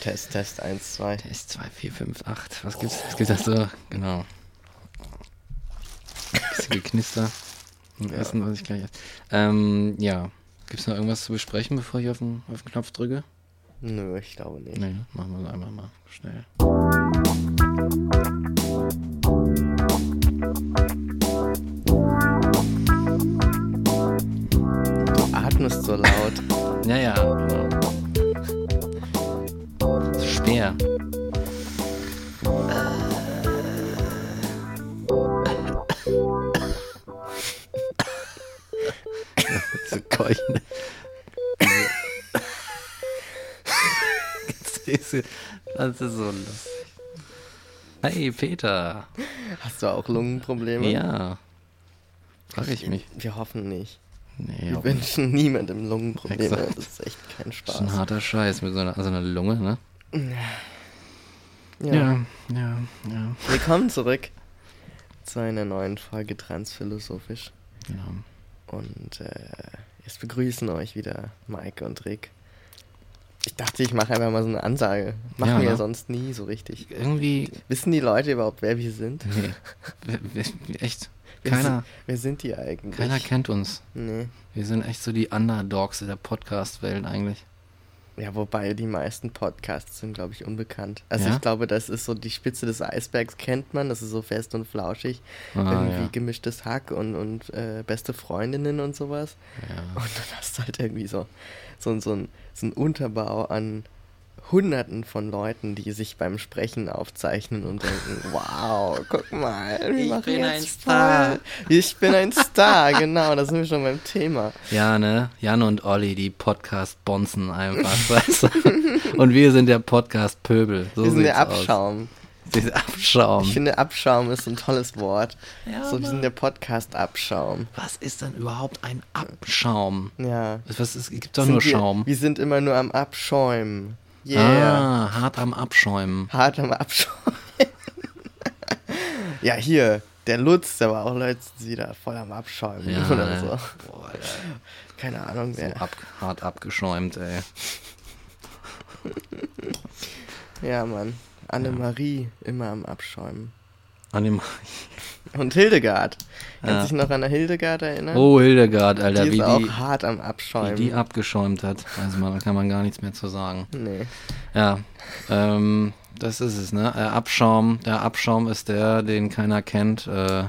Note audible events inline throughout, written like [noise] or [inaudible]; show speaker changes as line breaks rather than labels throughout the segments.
Test, Test, 1, 2.
Test 2, 4, 5, 8. Was gibt's? Was gibt's da so? Genau. Bisschen geknister. Im ersten, was ich gleich. Ähm, ja. Gibt's noch irgendwas zu besprechen, bevor ich auf den, auf den Knopf drücke?
Nö, ich glaube nicht.
Nee, machen wir es einfach mal schnell.
Du atmest so laut.
Ja, ja, genau. Schwer. so keuchen. Das ist so lustig. Hey, Peter.
Hast du auch Lungenprobleme?
Ja. Frag ich mich.
Wir hoffen nicht.
Nee,
Wir wünschen niemandem Lungenprobleme.
Exakt.
Das ist echt kein
Das ist
Spaß.
ein harter Scheiß mit so einer, so einer Lunge, ne?
Ja.
ja, ja. ja.
Willkommen zurück zu einer neuen Folge Transphilosophisch.
Genau.
Und äh, jetzt begrüßen euch wieder Mike und Rick. Ich dachte, ich mache einfach mal so eine Ansage. Machen
Ja,
wir ja
ne?
sonst nie so richtig.
Irgendwie,
Wissen die Leute überhaupt, wer wir sind?
nee. Echt. [laughs]
Wer
Keiner,
sind, wer sind die eigentlich?
keiner kennt uns.
Nee.
Wir sind echt so die Underdogs in der Podcast-Welt eigentlich.
Ja, wobei die meisten Podcasts sind, glaube ich, unbekannt. Also
Ja?
ich glaube, das ist so die Spitze des Eisbergs, kennt man. Das ist so fest und flauschig.
Ah,
irgendwie
ja.
gemischtes Hack und, und äh, beste Freundinnen und sowas.
ja.
Und dann hast du halt irgendwie so, so, so, ein, so ein Unterbau an Hunderten von Leuten, die sich beim Sprechen aufzeichnen und denken, [laughs] wow, guck mal, wir
Ich bin ein Star.
voll- Ich bin ein Star, genau, da sind wir schon beim Thema.
Ja, ne? Jan und Olli, die Podcast-Bonzen einfach, [laughs] weißt du? Und wir sind der Podcast-Pöbel. So
wir sind der
sieht's aus.
Abschaum.
Der Abschaum.
Ich finde, Abschaum ist ein tolles Wort.
Ja,
so, wir sind der Podcast-Abschaum.
Was ist denn überhaupt ein Abschaum?
Ja.
Was ist, gibt doch
Sind
nur
wir,
Schaum.
Wir sind immer nur am Abschäumen. Yeah.
Ah, hart am Abschäumen.
Hart am Abschäumen. [laughs] ja, hier, der Lutz, der war auch letztens wieder voll am Abschäumen
Ja,
oder so.
Boah, Alter.
Keine Ahnung,
So
wer.
ab, hart abgeschäumt, ey.
Ja, Mann. Annemarie immer am Abschäumen.
An dem
Und Hildegard.
Ja.
Kannst du dich noch an der Hildegard erinnern?
oh, Hildegard, Alter,
die ist
wie
auch
die,
hart am
wie
Abschäumen.
die abgeschäumt hat. Also man, da kann man gar nichts mehr zu sagen.
nee.
Ja, ähm, das ist es, ne? Äh, Abschaum, der Abschaum ist der, den keiner kennt. Äh,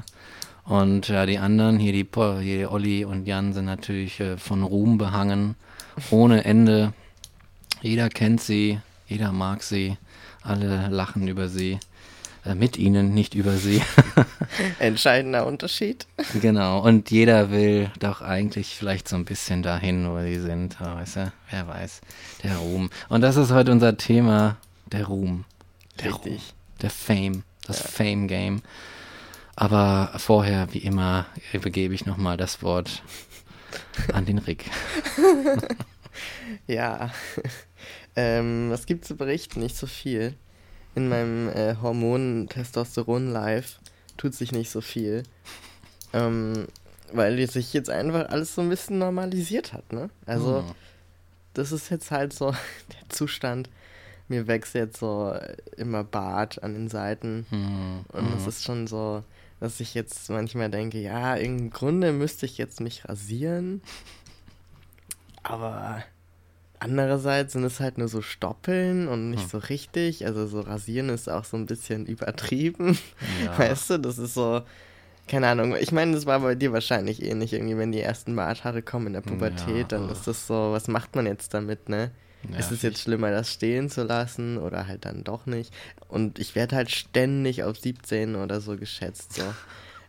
und ja, die anderen, hier die, hier Olli und Jan, sind natürlich äh, von Ruhm behangen. Ohne Ende. Jeder kennt sie, jeder mag sie, alle lachen über sie. Äh, mit ihnen, nicht über sie. [laughs]
Entscheidender Unterschied.
genau, und jeder will doch eigentlich vielleicht so ein bisschen dahin, wo sie sind. Aber Weißt du, wer weiß, der Ruhm. Und das ist heute unser Thema, der Ruhm. Der Ruhm.
Richtig.
Der Fame, das Fame-Game. Aber vorher, wie immer, übergebe ich nochmal das Wort an den Rick. [laughs]
Ja. [laughs] ähm, was gibt zu berichten? Nicht so viel. In meinem äh, Hormon Testosteron Live tut sich nicht so viel. Ähm, weil sich jetzt einfach alles so ein bisschen normalisiert hat, ne? Also,
Hm.
das ist jetzt halt so [laughs] der Zustand. Mir wächst jetzt so immer Bart an den Seiten.
Hm,
Und es ist schon so, dass ich jetzt manchmal denke, ja, im Grunde müsste ich jetzt mich rasieren. Aber andererseits sind es halt nur so Stoppeln und nicht
Hm.
so richtig. Also so rasieren ist auch so ein bisschen übertrieben.
Ja. [laughs]
Weißt du, das ist so, keine Ahnung. Ich meine, das war bei dir wahrscheinlich ähnlich. Irgendwie, wenn die ersten Barthaare kommen in der Pubertät,
Ja.
dann ist das so, was macht man jetzt damit, ne?
Ja,
ist es jetzt schlimmer, das stehen zu lassen oder halt dann doch nicht? Und ich werde halt ständig auf 17 oder so geschätzt. So. [laughs]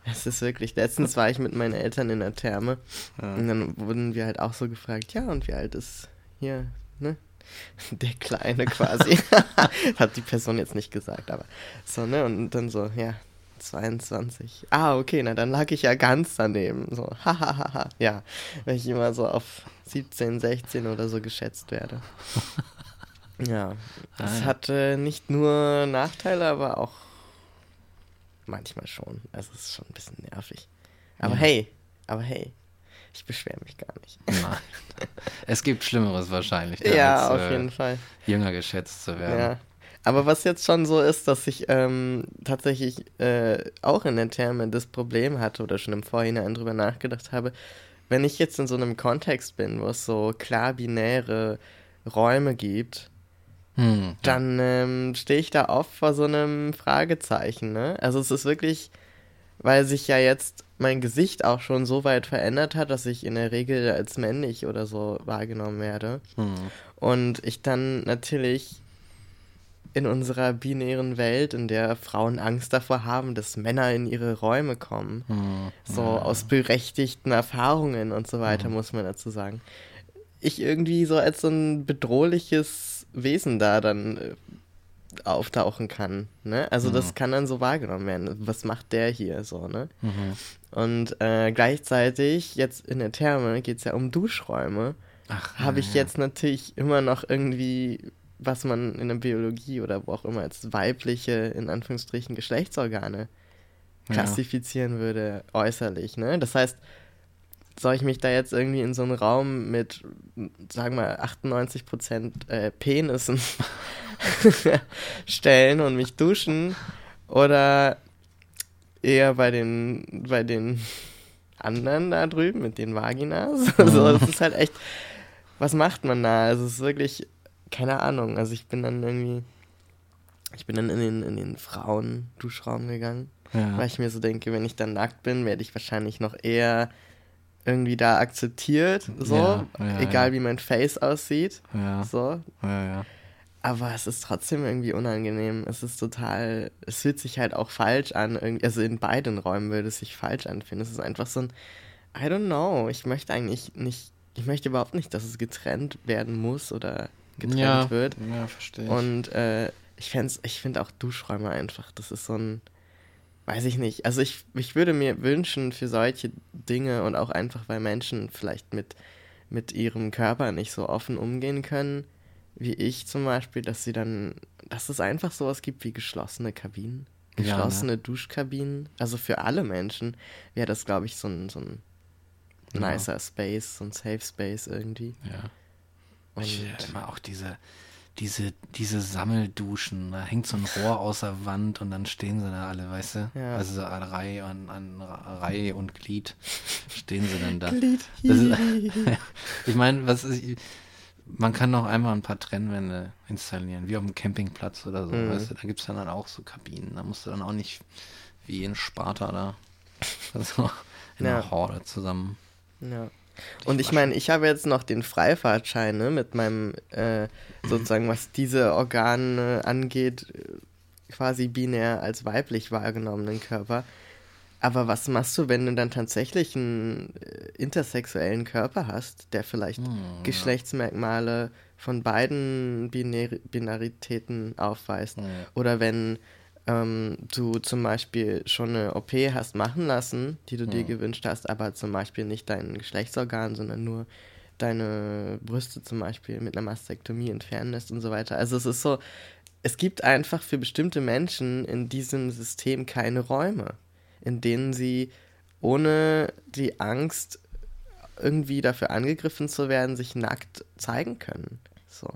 Es ist wirklich, letztens war ich mit meinen Eltern in der Therme und dann wurden wir halt auch so gefragt, ja, und wie alt ist hier, ne? [laughs] Der Kleine quasi. [laughs] Hat die Person jetzt nicht gesagt, aber so, ne? Und dann so, ja, 22. Ah, okay, na dann lag ich ja ganz daneben. So, [laughs] hahaha. ja, wenn ich immer so auf 17, 16 oder so geschätzt werde. Ja, das
ja.
hat äh, nicht nur Nachteile, aber auch manchmal schon. Also es ist schon ein bisschen nervig. Aber
Ja.
hey, aber hey, Ich beschwere mich gar nicht.
Nein. Es gibt Schlimmeres wahrscheinlich.
Ja,
als,
auf
äh,
jeden Fall.
Jünger geschätzt zu werden.
Ja. Aber was jetzt schon so ist, dass ich ähm, tatsächlich äh, auch in der Therme das Problem hatte oder schon im Vorhinein drüber nachgedacht habe, wenn ich jetzt in so einem Kontext bin, wo es so klar binäre Räume gibt,
Hm.
dann ähm, stehe ich da oft vor so einem Fragezeichen. Ne? Also es ist wirklich, weil sich ja jetzt mein Gesicht auch schon so weit verändert hat, dass ich in der Regel als männlich oder so wahrgenommen werde.
Hm.
Und ich dann natürlich in unserer binären Welt, in der Frauen Angst davor haben, dass Männer in ihre Räume kommen,
Hm.
so
Ja.
aus berechtigten Erfahrungen und so weiter,
Mhm.
muss man dazu sagen. Ich irgendwie so als so ein bedrohliches Wesen da dann äh, auftauchen kann. Ne? Also
Mhm.
das kann dann so wahrgenommen werden. Was macht der hier so, ne?
Mhm.
Und äh, gleichzeitig, jetzt in der Therme, geht es ja um Duschräume. Habe
ja,
ich
ja.
jetzt natürlich immer noch irgendwie, was man in der Biologie oder wo auch immer als weibliche, in Anführungsstrichen, Geschlechtsorgane
Ja.
klassifizieren würde, äußerlich. Ne? Das heißt, soll ich mich da jetzt irgendwie in so einen Raum mit, sagen wir, 98% äh, Penissen [laughs] stellen und mich duschen oder eher bei den, bei den anderen da drüben mit den Vaginas? [laughs] so, das ist halt echt, was macht man da? Also es ist wirklich, keine Ahnung. Also ich bin dann irgendwie, ich bin dann in den, in den Frauen-Duschraum gegangen
Ja.
weil ich mir so denke, wenn ich dann nackt bin, werde ich wahrscheinlich noch eher irgendwie da akzeptiert, so,
Ja, ja,
egal
ja.
wie mein Face aussieht,
Ja,
so. Aber es ist trotzdem irgendwie unangenehm. Es ist total, es fühlt sich halt auch falsch an, also in beiden Räumen würde es sich falsch anfühlen. Es ist einfach so ein, I don't know, ich möchte eigentlich nicht, ich möchte überhaupt nicht, dass es getrennt werden muss oder getrennt wird.
Ja, verstehe ich.
Und äh, ich, ich finde auch Duschräume einfach, das ist so ein, weiß ich nicht. Also ich, ich würde mir wünschen für solche Dinge und auch einfach, weil Menschen vielleicht mit, mit ihrem Körper nicht so offen umgehen können, wie ich zum Beispiel, dass sie dann, dass es einfach sowas gibt wie geschlossene Kabinen.
Ja, ne?
Geschlossene Duschkabinen. Also für alle Menschen wäre das, glaube ich, so ein, so ein
Ja.
nicer Space, so ein Safe Space irgendwie.
ja.
Und
Ich äh, immer auch diese, diese, diese Sammelduschen. Da hängt so ein Rohr aus der Wand und dann stehen sie da alle, weißt du?
Ja.
Also so an Reihe, an, an Reihe und Glied stehen sie dann da.
Glied.
Ist, [laughs] ich meine, was ist, man kann doch einmal ein paar Trennwände installieren, wie auf dem Campingplatz oder so,
Mhm.
weißt du, da gibt es dann, dann auch so Kabinen, da musst du dann auch nicht wie in Sparta da [laughs] so in
Ja.
der Horde zusammen.
Ja. Und ich meine, ich habe jetzt noch den Freifahrtschein ne, mit meinem, äh, sozusagen, was diese Organe angeht, quasi binär als weiblich wahrgenommenen Körper. Aber was machst du, wenn du dann tatsächlich einen äh, intersexuellen Körper hast, der vielleicht
Hm.
Geschlechtsmerkmale von beiden Binär Binaritäten aufweist?
Ja.
Oder wenn ähm, du zum Beispiel schon eine OP hast machen lassen, die du dir
Ja.
gewünscht hast, aber zum Beispiel nicht dein Geschlechtsorgan, sondern nur deine Brüste zum Beispiel mit einer Mastektomie entfernen lässt und so weiter. Also es ist so, es gibt einfach für bestimmte Menschen in diesem System keine Räume, in denen sie ohne die Angst irgendwie dafür angegriffen zu werden, sich nackt zeigen können. So.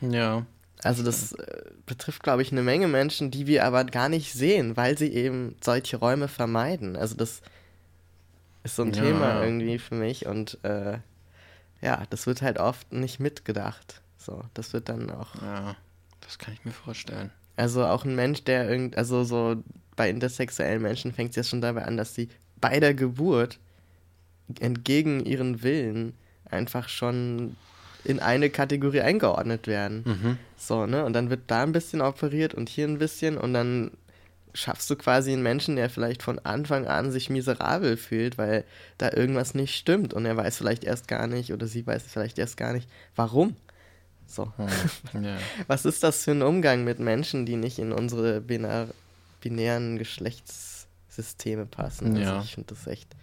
Ja.
Also das äh, betrifft, glaube ich, eine Menge Menschen, die wir aber gar nicht sehen, weil sie eben solche Räume vermeiden. Also das ist so ein
Ja,
Thema irgendwie für mich und äh, ja, das wird halt oft nicht mitgedacht. So, das wird dann auch,
Ja, das kann ich mir vorstellen.
also auch ein Mensch, der irgend, also so bei intersexuellen Menschen fängt es ja schon dabei an, dass sie bei der Geburt entgegen ihren Willen einfach schon in eine Kategorie eingeordnet werden.
Mhm.
So, ne? Und dann wird da ein bisschen operiert und hier ein bisschen und dann schaffst du quasi einen Menschen, der vielleicht von Anfang an sich miserabel fühlt, weil da irgendwas nicht stimmt und er weiß vielleicht erst gar nicht oder sie weiß vielleicht erst gar nicht, warum. So.
Hm. Ja. [laughs]
Was ist das für ein Umgang mit Menschen, die nicht in unsere binar binären Geschlechtssysteme passen?
Ja.
Also ich finde das echt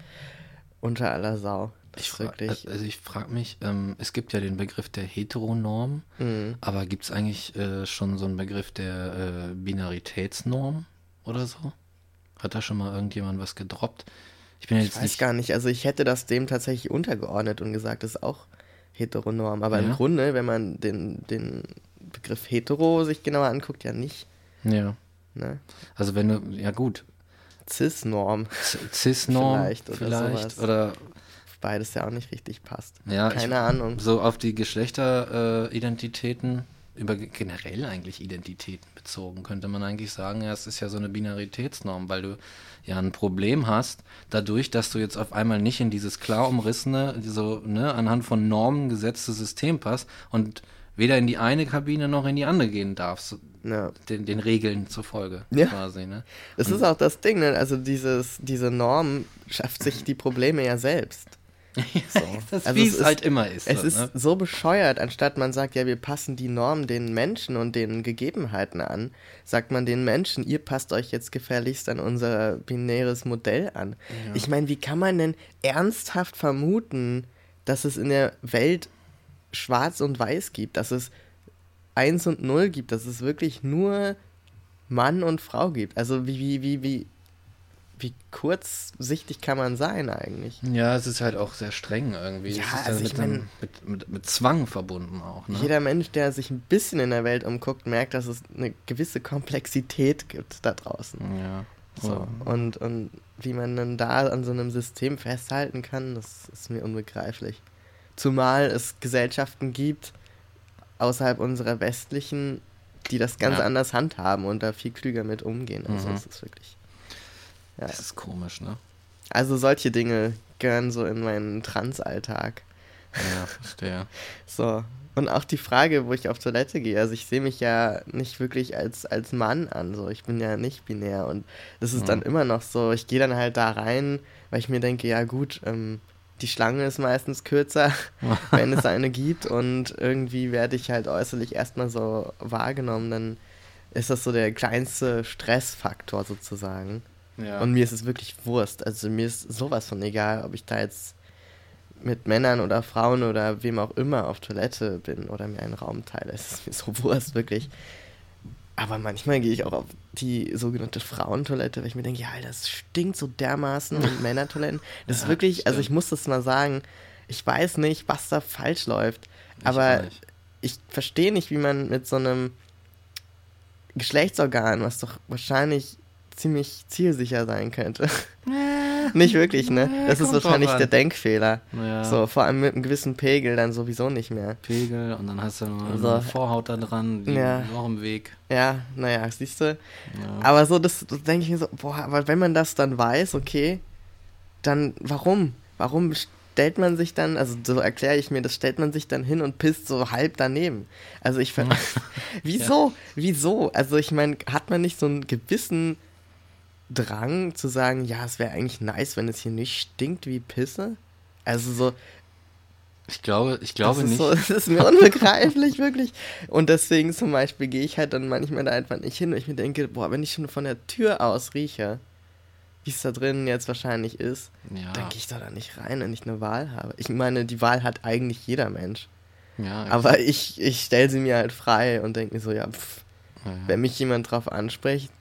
unter aller Sau. Das
Ich
ist
fra
wirklich.
also ich frage mich, ähm, es gibt ja den Begriff der Heteronorm,
Mhm.
aber gibt es eigentlich äh, schon so einen Begriff der äh, Binaritätsnorm oder so? Hat da schon mal irgendjemand was gedroppt? Ich bin
Ich
jetzt
weiß
nicht.
gar nicht. Also ich hätte das dem tatsächlich untergeordnet und gesagt, das ist auch heteronorm. Aber
Ja.
im Grunde, wenn man den, den Begriff hetero sich genauer anguckt, ja nicht.
Ja.
Ne?
Also wenn du, ja gut,
Cis-Norm,
Cis-Norm [laughs]
Vielleicht oder
vielleicht oder
beides ja auch nicht richtig passt.
ja,
Keine
ich,
Ahnung.
so auf die Geschlechteridentitäten, äh, über ge- generell eigentlich Identitäten bezogen, könnte man eigentlich sagen, ja, es ist ja so eine Binaritätsnorm, weil du ja ein Problem hast, dadurch, dass du jetzt auf einmal nicht in dieses klar umrissene, so ne, anhand von Normen gesetzte System passt und weder in die eine Kabine noch in die andere gehen darfst,
Ja.
den, den Regeln zufolge
Ja.
quasi, ne?
Das ist auch das Ding, ne? Also dieses, diese Norm schafft sich die Probleme ja selbst. So. [laughs]
Das,
Also
wie
es
es
ist-
halt immer ist.
Es
so,
ist
ne?
so bescheuert, anstatt man sagt, ja, wir passen die Norm den Menschen und den Gegebenheiten an, sagt man den Menschen, ihr passt euch jetzt gefährlichst an unser binäres Modell an. Ich meine, wie kann man denn ernsthaft vermuten, dass es in der Welt schwarz und weiß gibt, dass es eins und null gibt, dass es wirklich nur Mann und Frau gibt? Also wie, wie, wie, wie, wie kurzsichtig kann man sein eigentlich?
Ja, es ist halt auch sehr streng irgendwie.
Ja,
es ist
also
mit,
ich mein-
einem- mit, mit, mit Zwang verbunden auch. Ne?
Jeder Mensch, der sich ein bisschen in der Welt umguckt, merkt, dass es eine gewisse Komplexität gibt da draußen.
Ja.
So. Und, und wie man dann da an so einem System festhalten kann, das ist mir unbegreiflich. Zumal es Gesellschaften gibt, außerhalb unserer westlichen, die das ganz
Ja.
anders handhaben und da viel klüger mit umgehen. Also
Mhm.
es ist wirklich. Ja.
Das ist komisch, ne?
Also solche Dinge gehören so in meinen Trans-Alltag.
Ja, verstehe. [laughs]
So. Und auch die Frage, wo ich auf Toilette gehe. Also ich sehe mich ja nicht wirklich als, als Mann an. So. Ich bin ja nicht binär. Und das ist dann
Mhm.
immer noch so. Ich gehe dann halt da rein, weil ich mir denke, ja gut, ähm, die Schlange ist meistens kürzer, [laughs] wenn es eine gibt. Und irgendwie werde ich halt äußerlich erstmal so wahrgenommen. Dann ist das so der kleinste Stressfaktor sozusagen.
Ja.
Und mir ist es wirklich Wurst. Also mir ist sowas von egal, ob ich da jetzt mit Männern oder Frauen oder wem auch immer auf Toilette bin oder mir einen Raum teile. Es ist mir so Wurst, wirklich. Aber manchmal gehe ich auch auf die sogenannte Frauentoilette, weil ich mir denke, ja, das stinkt so dermaßen und [laughs] Männertoiletten. Das ist
Ja,
wirklich, also ich
stimmt.
muss das mal sagen, ich weiß nicht, was da falsch läuft.
Ich
aber ich verstehe nicht, wie man mit so einem Geschlechtsorgan, was doch wahrscheinlich ziemlich zielsicher sein könnte. nicht wirklich, ne? Das ist wahrscheinlich der Denkfehler.
Ja.
So, vor allem mit einem gewissen Pegel dann sowieso nicht mehr.
Pegel und dann hast du noch
So.
eine Vorhaut da dran, die
Ja.
auch im Weg.
Ja, naja, siehst du.
Ja.
Aber so, das, das denke ich mir so, boah, aber wenn man das dann weiß, okay, dann warum? Warum stellt man sich dann, also so erkläre ich mir, das stellt man sich dann hin und pisst so halb daneben. Also ich ver [laughs] [laughs] Wieso? Wieso? Also ich meine, hat man nicht so einen gewissen Drang zu sagen, ja, es wäre eigentlich nice, wenn es hier nicht stinkt wie Pisse? Also so,
ich glaube, ich glaube
das
nicht.
So, [laughs] das ist mir unbegreiflich, wirklich. Und deswegen zum Beispiel gehe ich halt dann manchmal da einfach nicht hin, weil ich mir denke, boah, wenn ich schon von der Tür aus rieche, wie es da drinnen jetzt wahrscheinlich ist,
ja,
dann gehe ich da dann nicht rein, wenn ich eine Wahl habe. Ich meine, die Wahl hat eigentlich jeder Mensch.
ja,
Aber ich, ich stelle sie mir halt frei und denke mir so, ja, pff,
ja.
wenn mich jemand drauf anspricht,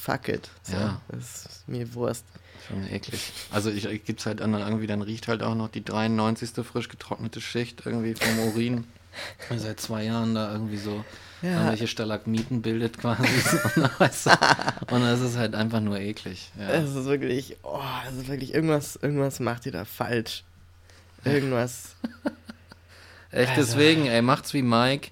fuck it. So,
Ja.
Das ist mir Wurst.
Schon eklig. Also ich, ich gibt's halt anderen irgendwie, dann riecht halt auch noch die 93. frisch getrocknete Schicht irgendwie vom Urin. [laughs] Seit zwei Jahren da irgendwie so
Ja.
irgendwelche Stalagmiten bildet quasi. und, [laughs] weißt du, und das ist halt einfach nur eklig. Ja.
Es ist wirklich, oh, es ist wirklich, irgendwas, irgendwas macht ihr da falsch. Irgendwas. [laughs]
Echt
Also.
deswegen, ey, macht's wie Mike.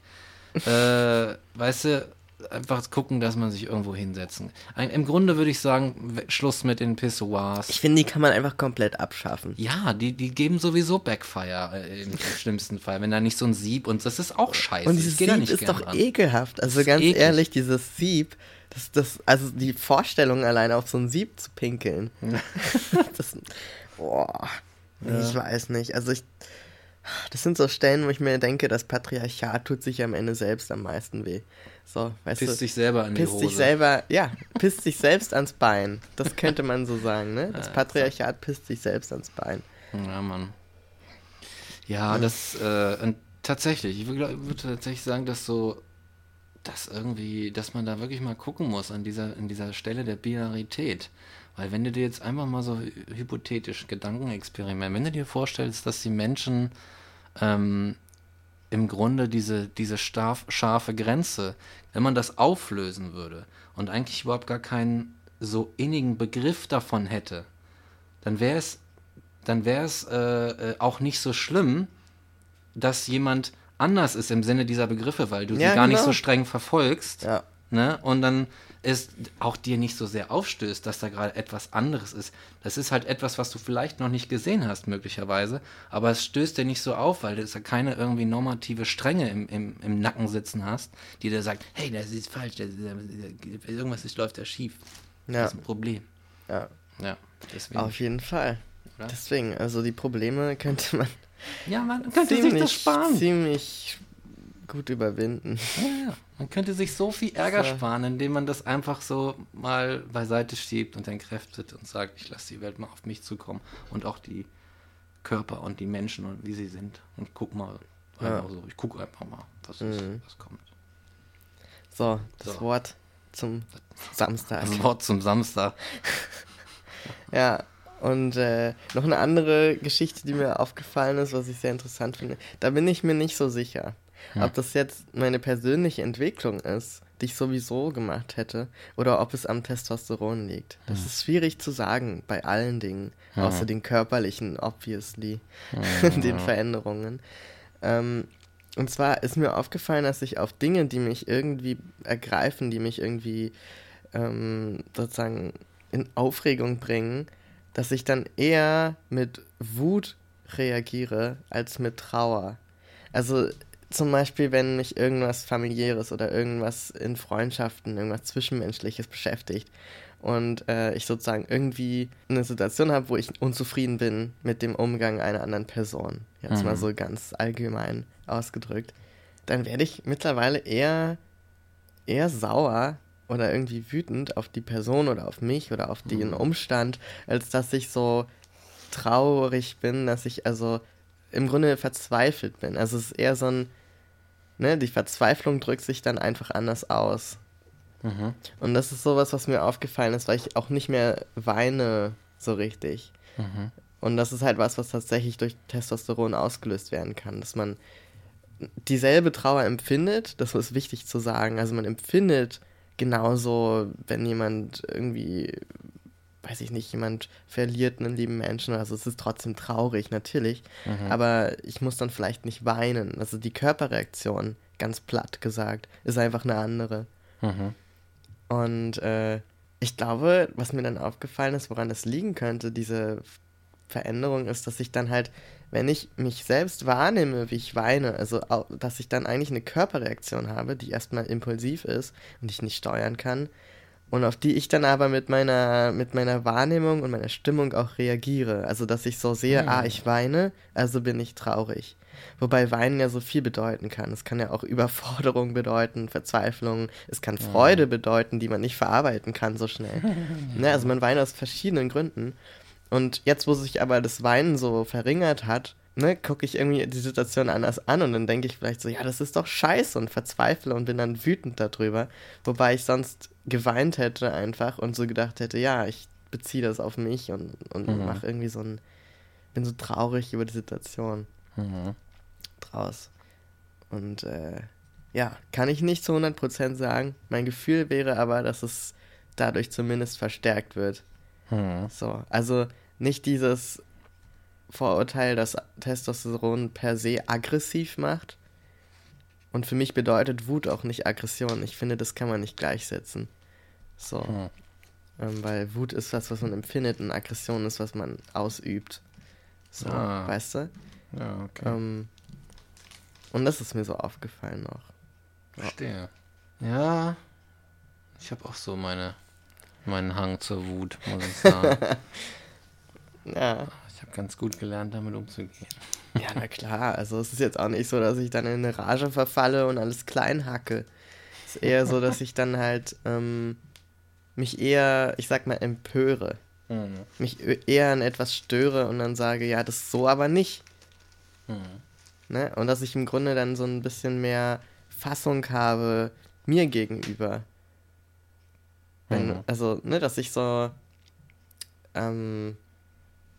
Äh, weißt du, einfach gucken, dass man sich irgendwo hinsetzen. Ein, Im Grunde würde ich sagen, Schluss mit den Pissoirs.
Ich finde, die kann man einfach komplett abschaffen.
Ja, die, die geben sowieso Backfire äh, im, im schlimmsten Fall, wenn da nicht so ein Sieb und das ist auch scheiße.
Und dieses Sieb ist doch
dran.
ekelhaft. Also ganz
eklig.
ehrlich, dieses Sieb, das, das, also die Vorstellung allein auf so ein Sieb zu pinkeln. [laughs] das, boah, nee, ich weiß nicht. Also ich, das sind so Stellen, wo ich mir denke, das Patriarchat tut sich am Ende selbst am meisten weh. So, weißt
Pisst
du,
sich selber die
pisst
Hose.
sich selber, ja, pisst sich selbst ans Bein. Das könnte man so sagen, ne? Das [laughs]
Ja,
Patriarchat pisst sich selbst ans Bein.
Ja, Mann. Ja, das, äh, und tatsächlich, ich würde würd tatsächlich sagen, dass so, dass irgendwie, dass man da wirklich mal gucken muss an dieser, an dieser Stelle der Binarität. Weil wenn du dir jetzt einfach mal so hypothetisch Gedankenexperiment, wenn du dir vorstellst, dass die Menschen ähm, im Grunde diese, diese starf, scharfe Grenze, wenn man das auflösen würde und eigentlich überhaupt gar keinen so innigen Begriff davon hätte, dann wäre es dann wäre es äh, äh, auch nicht so schlimm, dass jemand anders ist im Sinne dieser Begriffe, weil du ja, sie gar genau. nicht so streng verfolgst. Ja. Ne? Und dann ist auch dir nicht so sehr aufstößt, dass da gerade etwas anderes ist. Das ist halt etwas, was du vielleicht noch nicht gesehen hast, möglicherweise, aber es stößt dir nicht so auf, weil du ja keine irgendwie normative Strenge im, im, im Nacken sitzen hast, die dir sagt, hey, das ist falsch, das ist, irgendwas ist, läuft da schief. Ja. Das ist ein Problem.
Ja. Ja, deswegen. Auf jeden Fall. Oder? Deswegen, also die Probleme könnte man.
Ja, man könnte ziemlich, sich das sparen.
Ziemlich gut überwinden.
Ja, man könnte sich so viel Ärger so. sparen, indem man das einfach so mal beiseite schiebt und entkräftet und sagt, ich lasse die Welt mal auf mich zukommen und auch die Körper und die Menschen und wie sie sind und guck mal ja. so. Ich gucke einfach mal, was, mhm. ist, was kommt.
So, das so. Wort zum Samstag.
Das Wort zum Samstag. [laughs]
ja, und äh, noch eine andere Geschichte, die mir aufgefallen ist, was ich sehr interessant finde. Da bin ich mir nicht so sicher, hm. ob das jetzt meine persönliche Entwicklung ist, die ich sowieso gemacht hätte, oder ob es am Testosteron liegt. Das hm. ist schwierig zu sagen bei allen Dingen, hm. außer den körperlichen, obviously, [laughs] den Veränderungen. Ähm, und zwar ist mir aufgefallen, dass ich auf Dinge, die mich irgendwie ergreifen, die mich irgendwie ähm, sozusagen in Aufregung bringen, dass ich dann eher mit Wut reagiere als mit Trauer. Also zum Beispiel, wenn mich irgendwas familiäres oder irgendwas in Freundschaften, irgendwas Zwischenmenschliches beschäftigt und äh, ich sozusagen irgendwie eine Situation habe, wo ich unzufrieden bin mit dem Umgang einer anderen Person, jetzt mhm. mal so ganz allgemein ausgedrückt, dann werde ich mittlerweile eher, eher sauer, oder irgendwie wütend auf die Person oder auf mich oder auf den mhm. Umstand, als dass ich so traurig bin, dass ich also im Grunde verzweifelt bin. Also es ist eher so ein, ne, die Verzweiflung drückt sich dann einfach anders aus. Mhm. Und das ist sowas, was mir aufgefallen ist, weil ich auch nicht mehr weine so richtig. Mhm. Und das ist halt was, was tatsächlich durch Testosteron ausgelöst werden kann, dass man dieselbe Trauer empfindet, das ist wichtig zu sagen. Also man empfindet genauso, wenn jemand irgendwie, weiß ich nicht, jemand verliert einen lieben Menschen, also es ist trotzdem traurig, natürlich, mhm. aber ich muss dann vielleicht nicht weinen. Also die Körperreaktion, ganz platt gesagt, ist einfach eine andere. Mhm. Und äh, ich glaube, was mir dann aufgefallen ist, woran das liegen könnte, diese Veränderung, ist, dass ich dann halt wenn ich mich selbst wahrnehme, wie ich weine, also dass ich dann eigentlich eine Körperreaktion habe, die erstmal impulsiv ist und ich nicht steuern kann und auf die ich dann aber mit meiner mit meiner Wahrnehmung und meiner Stimmung auch reagiere, also dass ich so sehe, mhm. ah, ich weine, also bin ich traurig. Wobei Weinen ja so viel bedeuten kann. Es kann ja auch Überforderung bedeuten, Verzweiflung. Es kann Freude mhm. bedeuten, die man nicht verarbeiten kann so schnell. [laughs] ne, also man weint aus verschiedenen Gründen. Und jetzt, wo sich aber das Weinen so verringert hat, ne, gucke ich irgendwie die Situation anders an und dann denke ich vielleicht so, ja, das ist doch scheiße und verzweifle und bin dann wütend darüber. Wobei ich sonst geweint hätte einfach und so gedacht hätte, ja, ich beziehe das auf mich und, und mhm. mache irgendwie so ein, bin so traurig über die Situation mhm. draus. Und äh, ja, kann ich nicht zu 100% sagen. Mein Gefühl wäre aber, dass es dadurch zumindest verstärkt wird. Hm. So, also nicht dieses Vorurteil, dass Testosteron per se aggressiv macht. Und für mich bedeutet Wut auch nicht Aggression. Ich finde, das kann man nicht gleichsetzen. So. Hm. Ähm, weil Wut ist was, was man empfindet und Aggression ist, was man ausübt. So, ah. weißt du?
Ja, okay.
Ähm, und das ist mir so aufgefallen noch.
Verstehe. Ja, ich habe auch so meine meinen Hang zur Wut, muss ich [laughs] sagen. ja. Ich habe ganz gut gelernt, damit umzugehen.
ja, na klar. Also es ist jetzt auch nicht so, dass ich dann in eine Rage verfalle und alles klein hacke. Es ist eher so, [laughs] dass ich dann halt ähm, mich eher, ich sag mal, empöre. Mhm. Mich eher an etwas störe und dann sage, ja, das ist so aber nicht. Mhm. Ne? Und dass ich im Grunde dann so ein bisschen mehr Fassung habe mir gegenüber. Wenn, mhm. Also, ne, dass ich so, ähm,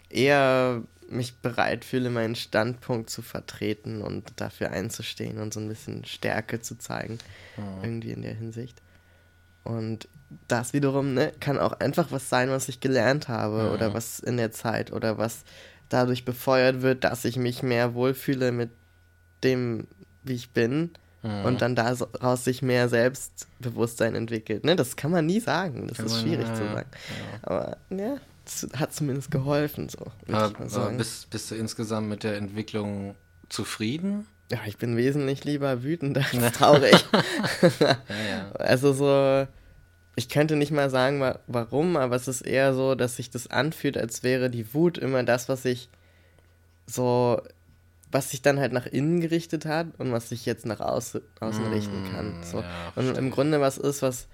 eher mich bereit fühle, meinen Standpunkt zu vertreten und dafür einzustehen und so ein bisschen Stärke zu zeigen,
Mhm.
irgendwie in der Hinsicht. Und das wiederum ne, kann auch einfach was sein, was ich gelernt habe
Mhm.
oder was in der Zeit oder was dadurch befeuert wird, dass ich mich mehr wohlfühle mit dem, wie ich bin
Mhm.
und dann daraus sich mehr Selbstbewusstsein entwickelt. Ne, das kann man nie sagen, das
Kann
ist
man-
schwierig
ja,
zu sagen.
ja.
Aber ja, hat zumindest geholfen, so.
Aber, bist, bist du insgesamt mit der Entwicklung zufrieden?
Ja, ich bin wesentlich lieber wütend als traurig. [laughs]
Ja, ja.
also so, ich könnte nicht mal sagen, wa warum, aber es ist eher so, dass sich das anfühlt, als wäre die Wut immer das, was ich so, was sich dann halt nach innen gerichtet hat und was sich jetzt nach außen, außen richten kann.
Mm,
So.
ja,
und im. Grunde was ist, was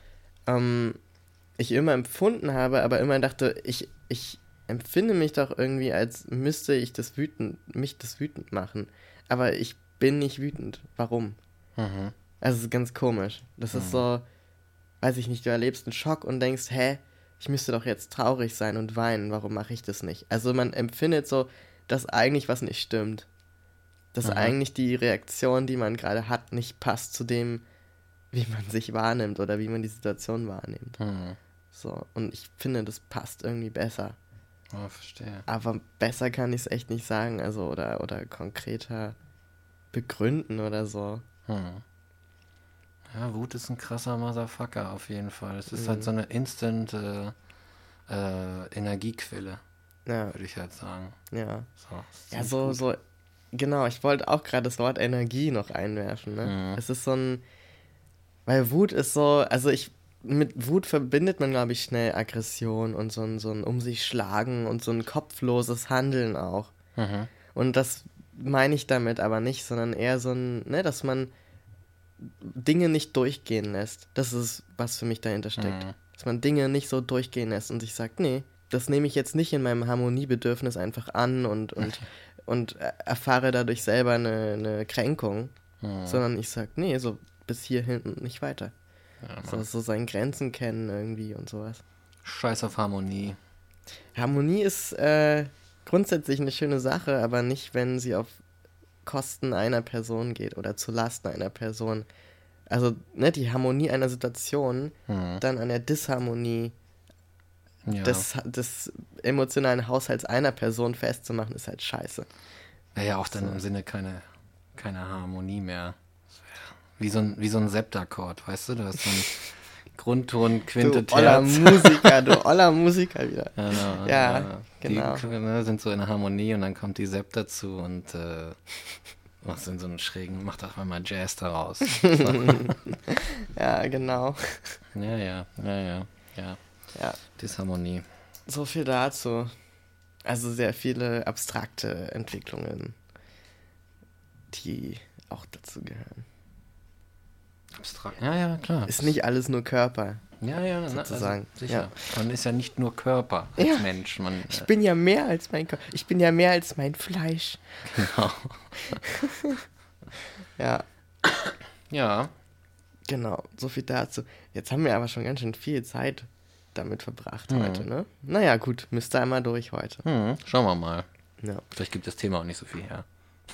ähm, ich immer empfunden habe, aber immer dachte, ich, ich empfinde mich doch irgendwie, als müsste ich das wütend, mich das wütend machen. Aber ich bin nicht wütend. Warum?
Mhm.
Also es ist ganz komisch. Das ist so, weiß ich nicht, du erlebst einen Schock und denkst, hä, ich müsste doch jetzt traurig sein und weinen, warum mache ich das nicht? Also man empfindet so, dass eigentlich was nicht stimmt. Dass
Mhm.
eigentlich die Reaktion, die man gerade hat, nicht passt zu dem, wie man sich wahrnimmt oder wie man die Situation wahrnimmt.
Mhm.
So, und ich finde, das passt irgendwie besser.
Oh, verstehe.
Aber besser kann ich es echt nicht sagen, also oder, oder konkreter begründen oder so.
Hm. Ja, Wut ist ein krasser Motherfucker auf jeden Fall. Es ist
Mhm.
halt so eine instant äh, äh, Energiequelle,
Ja,
würde ich halt sagen.
ja.
So,
Ja, so,
gut.
so, genau, ich wollte auch gerade das Wort Energie noch einwerfen, ne?
Mhm.
Es ist so ein, weil Wut ist so, also ich, mit Wut verbindet man, glaube ich, schnell Aggression und so ein, so ein um sich schlagen und so ein kopfloses Handeln auch.
Mhm.
Und das meine ich damit aber nicht, sondern eher so ein, ne, dass man Dinge nicht durchgehen lässt. Das ist, was für mich dahinter steckt.
Mhm.
Dass man Dinge nicht so durchgehen lässt und sich sagt, nee, das nehme ich jetzt nicht in meinem Harmoniebedürfnis einfach an und, und, [laughs] und erfahre dadurch selber eine, eine Kränkung,
Mhm.
sondern ich sag, nee, so bis hierhin und nicht weiter.
Ja,
So, so seine Grenzen kennen irgendwie und sowas.
Scheiß auf Harmonie.
Harmonie ist äh, grundsätzlich eine schöne Sache, aber nicht, wenn sie auf Kosten einer Person geht oder zu Lasten einer Person. Also, ne, die Harmonie einer Situation
Mhm.
dann an der Disharmonie
Ja.
des, des emotionalen Haushalts einer Person festzumachen, ist halt scheiße.
Wäre ja auch dann
So.
im Sinne keine, keine Harmonie mehr. Wie so ein, wie so ein Septakkord, weißt du? [laughs] Du hast so einen Grundton, Quinte,
du oller
Terz.
Musiker, du [laughs] oller Musiker wieder.
Genau,
Ja, genau.
Die ne, sind so in Harmonie und dann kommt die Sept dazu und äh, machst in so einen schrägen, mach doch mal Jazz daraus. [laughs]
Ja, genau.
ja, ja, ja, ja, ja.
Ja,
Disharmonie.
so viel dazu. Also sehr viele abstrakte Entwicklungen, die auch dazu gehören.
Abstrakt. Ja, ja, klar.
Ist nicht alles nur Körper.
ja, ja, na,
sozusagen,
Also, sicher. Man ist ja nicht nur Körper als
Ja.
Mensch. Man,
Ich
äh,
bin ja mehr als mein Körper. Ich bin ja mehr als mein Fleisch.
genau. [laughs]
Ja,
Ja,
genau. So viel dazu. Jetzt haben wir aber schon ganz schön viel Zeit damit verbracht
Mhm.
heute, ne? Naja, gut. Müsste einmal durch heute.
hm, schauen wir mal.
Ja.
Vielleicht gibt das Thema auch nicht so viel her.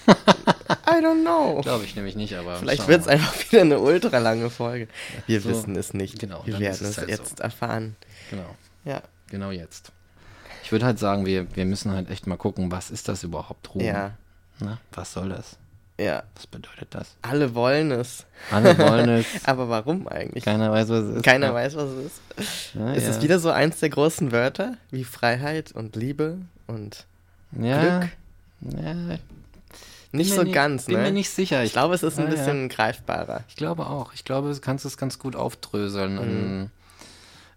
[laughs]
I don't know.
Glaube ich nämlich nicht, aber.
Vielleicht wird es einfach wieder eine ultra lange Folge. Wir
So.
wissen es nicht.
Genau,
wir werden
es halt
jetzt
so.
erfahren.
Genau,
Ja.
genau jetzt. Ich würde halt sagen, wir, wir müssen halt echt mal gucken, was ist das überhaupt, Ruhm?
Ja.
Ne? Was soll das?
Ja.
Was bedeutet das?
Alle wollen es.
Alle wollen es. [laughs]
Aber warum eigentlich?
Keiner weiß, was es ist.
Keiner
ja.
weiß, was es ist.
Ja,
Ist
ja.
es wieder so eins der großen Wörter wie Freiheit und Liebe und. Glück?
Ja,
Nicht
bin
so
mir
ganz,
Bin
ne?
mir nicht sicher.
ich glaube, es ist ein
Ja, ja.
bisschen greifbarer.
Ich glaube auch. Ich glaube, du kannst es ganz gut aufdröseln in,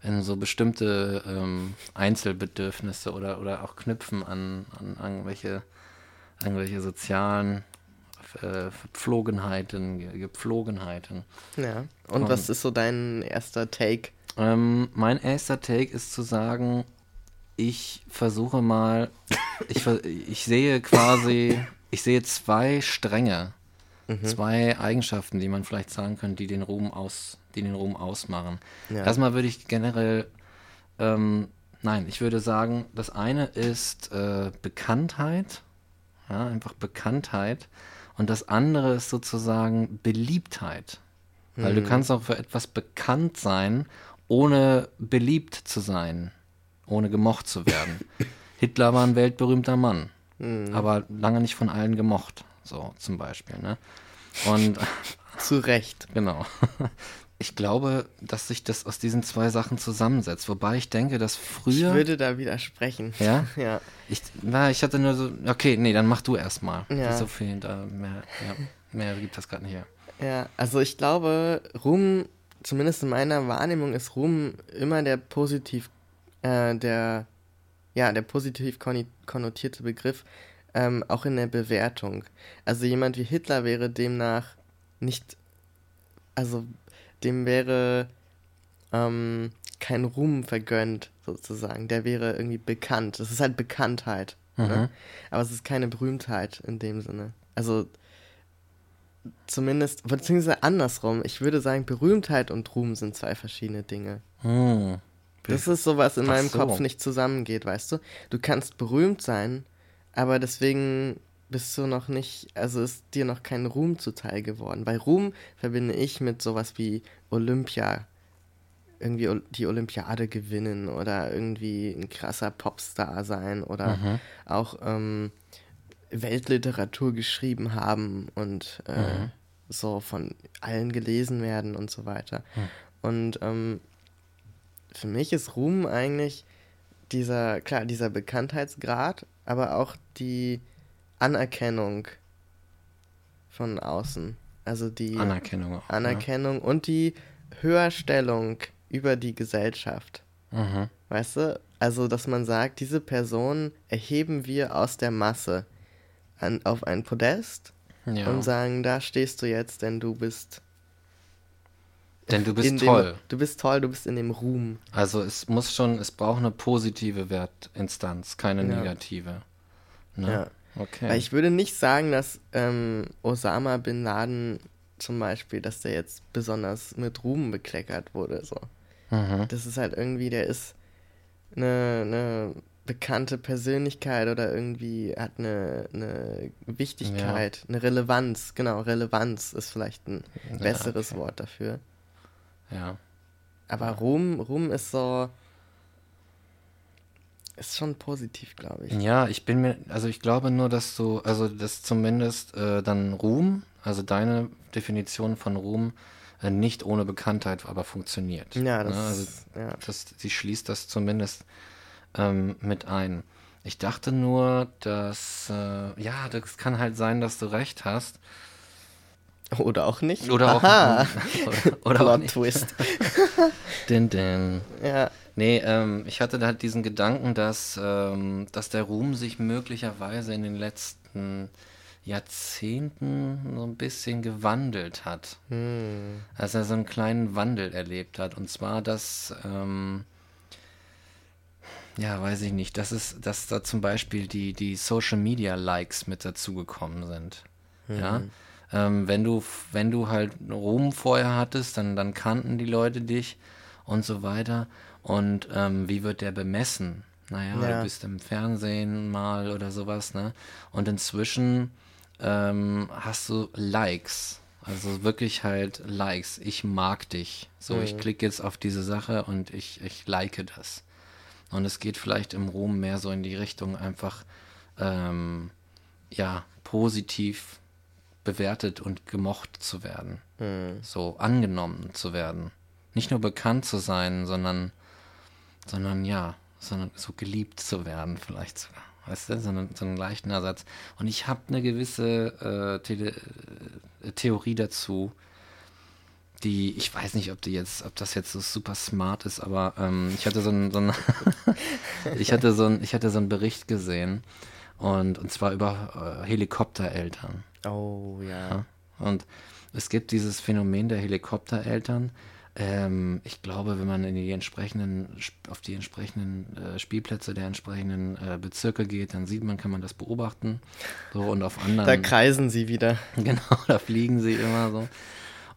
in so bestimmte ähm, Einzelbedürfnisse oder, oder auch knüpfen an, an irgendwelche, irgendwelche sozialen äh, Verpflogenheiten, Ge- Gepflogenheiten.
Ja. Und
Komm.
was ist so dein erster Take?
Ähm, mein erster Take ist zu sagen, ich versuche mal, ich, ich sehe quasi, ich sehe zwei Stränge,
Mhm.
zwei Eigenschaften, die man vielleicht sagen könnte, die den Ruhm aus, die den Ruhm ausmachen.
Ja.
Erstmal würde ich generell ähm, Nein, ich würde sagen, das eine ist äh, Bekanntheit, ja, einfach Bekanntheit. Und das andere ist sozusagen Beliebtheit. Weil du
Mhm.
kannst auch für etwas bekannt sein, ohne beliebt zu sein, ohne gemocht zu werden. [laughs] Hitler war ein weltberühmter Mann,
Mhm.
aber lange nicht von allen gemocht, so zum Beispiel. Ne? Und [laughs]
Zu Recht.
Genau. [laughs] Ich glaube, dass sich das aus diesen zwei Sachen zusammensetzt. Wobei ich denke, dass
Ich
früher.
würde da widersprechen.
Ja? [laughs]
Ja.
Ich, na, ich hatte nur so. Okay, nee, dann mach du erstmal.
Ja.
So viel, da mehr, ja, mehr gibt das gerade nicht her.
Ja, also ich glaube, Ruhm, zumindest in meiner Wahrnehmung, ist Ruhm immer der positiv, äh, der, ja, der positiv konnotierte Begriff, ähm, auch in der Bewertung. Also jemand wie Hitler wäre demnach nicht, also dem wäre ähm, kein Ruhm vergönnt, sozusagen. Der wäre irgendwie bekannt. Das ist halt Bekanntheit. Ne? Aber es ist keine Berühmtheit in dem Sinne. Also zumindest, beziehungsweise andersrum. Ich würde sagen, Berühmtheit und Ruhm sind zwei verschiedene Dinge.
Hm.
Das ist so, was in
Ach
meinem
so.
Kopf nicht zusammengeht, weißt du? Du kannst berühmt sein, aber deswegen bist du noch nicht, also ist dir noch kein Ruhm zuteil geworden. Bei Ruhm verbinde ich mit sowas wie Olympia, irgendwie die Olympiade gewinnen oder irgendwie ein krasser Popstar sein oder
Mhm.
auch ähm, Weltliteratur geschrieben haben und äh,
Mhm.
so von allen gelesen werden und so weiter.
Hm.
Und ähm, für mich ist Ruhm eigentlich dieser, klar, dieser Bekanntheitsgrad, aber auch die Anerkennung von außen. Also die
Anerkennung auch.
Anerkennung und die Höherstellung über die Gesellschaft.
Ja. Mhm.
Weißt du? Also, dass man sagt, diese Person erheben wir aus der Masse an, auf ein Podest
Ja.
und sagen, da stehst du jetzt, denn du bist
Denn du bist toll.
Dem, du bist toll, du bist in dem Ruhm.
Also es muss schon, es braucht eine positive Wertinstanz, keine
Ja.
negative. Ne?
Ja.
Okay.
Weil ich würde nicht sagen, dass ähm, Osama Bin Laden zum Beispiel, dass der jetzt besonders mit Ruhm bekleckert wurde. So.
mhm.
Das ist halt irgendwie, der ist eine, eine bekannte Persönlichkeit oder irgendwie hat eine, eine Wichtigkeit, eine Relevanz. Genau, Relevanz ist vielleicht ein
Ja,
besseres
okay.
Wort dafür.
Ja.
Aber Ruhm, Ruhm ist so. Ist schon positiv, glaube ich.
Ja, ich bin mir, also ich glaube nur, dass du, also dass zumindest äh, dann Ruhm, also deine Definition von Ruhm, äh, nicht ohne Bekanntheit aber funktioniert.
Ja, das,
Ne? Also
ja.
das, sie schließt das zumindest ähm, mit ein. Ich dachte nur, dass, äh, ja, das kann halt sein, dass du recht hast.
Oder auch nicht.
Oder auch,
Aha.
oder, [laughs] oder auch nicht.
Twist. [laughs]
Din, din.
Ja.
Nee, ähm, ich hatte da halt diesen Gedanken, dass, ähm, dass der Ruhm sich möglicherweise in den letzten Jahrzehnten so ein bisschen gewandelt hat.
Hm.
Dass er so einen kleinen Wandel erlebt hat. Und zwar, dass, ähm, ja, weiß ich nicht, dass es, dass da zum Beispiel die, die Social Media Likes mit dazugekommen sind. Ja. Ähm, wenn du, wenn du halt Ruhm vorher hattest, dann, dann kannten die Leute dich und so weiter. Und ähm, wie wird der bemessen? Naja,
Ja.
du bist im Fernsehen mal oder sowas, ne? Und inzwischen ähm, hast du Likes. Also wirklich halt Likes. Ich mag dich. So, ich
Mhm.
klicke jetzt auf diese Sache und ich, ich like das. Und es geht vielleicht im Ruhm mehr so in die Richtung einfach, ähm, ja, positiv bewertet und gemocht zu werden.
Hm.
So angenommen zu werden. Nicht nur bekannt zu sein, sondern, sondern ja, sondern so geliebt zu werden vielleicht sogar. Weißt du, so einen, so einen leichten Ersatz. Und ich habe eine gewisse äh, Tele äh, Theorie dazu, die, ich weiß nicht, ob die jetzt, ob das jetzt so super smart ist, aber ähm, ich hatte so einen, so einen [laughs] ich hatte so einen, ich hatte so einen Bericht gesehen und, und zwar über äh, Helikoptereltern.
Oh ja.
Ja. Und es gibt dieses Phänomen der Helikoptereltern. Ähm, ich glaube, wenn man in die entsprechenden, auf die entsprechenden äh, Spielplätze der entsprechenden äh, Bezirke geht, dann sieht man, kann man das beobachten. So und auf anderen.
Da kreisen sie wieder. [laughs]
Genau, da fliegen sie immer so.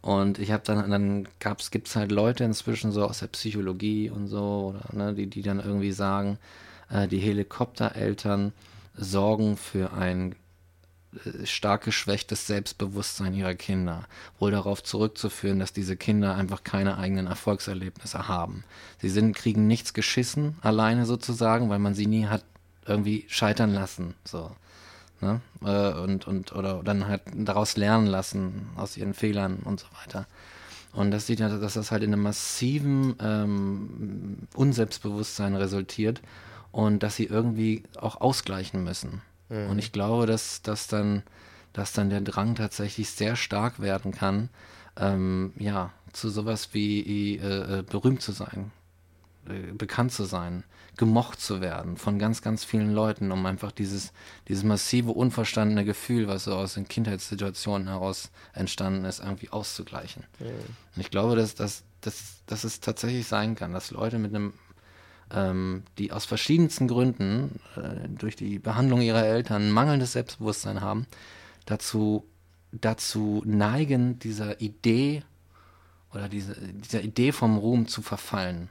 Und ich habe dann, dann gab's, gibt's halt Leute inzwischen so aus der Psychologie und so, oder, ne, die, die dann irgendwie sagen, äh, die Helikoptereltern sorgen für ein stark geschwächtes Selbstbewusstsein ihrer Kinder. Wohl darauf zurückzuführen, dass diese Kinder einfach keine eigenen Erfolgserlebnisse haben. Sie sind, kriegen nichts geschissen, alleine sozusagen, weil man sie nie hat irgendwie scheitern lassen. So. Ne? Äh, und, und, oder dann halt daraus lernen lassen, aus ihren Fehlern und so weiter. Und das sieht ja, dass das halt in einem massiven ähm, Unselbstbewusstsein resultiert und dass sie irgendwie auch ausgleichen müssen. Mhm. Und ich glaube, dass, dass, dann, dass dann der Drang tatsächlich sehr stark werden kann, ähm, ja, zu sowas wie äh, äh berühmt zu sein, äh, bekannt zu sein, gemocht zu werden von ganz, ganz vielen Leuten, um einfach dieses, dieses massive, unverstandene Gefühl, was so aus den Kindheitssituationen heraus entstanden ist, irgendwie auszugleichen. Mhm. Und ich glaube, dass, dass, dass, dass es tatsächlich sein kann, dass Leute mit einem ähm, die aus verschiedensten Gründen äh, durch die Behandlung ihrer Eltern mangelndes Selbstbewusstsein haben, dazu, dazu neigen, dieser Idee oder diese, dieser Idee vom Ruhm zu verfallen.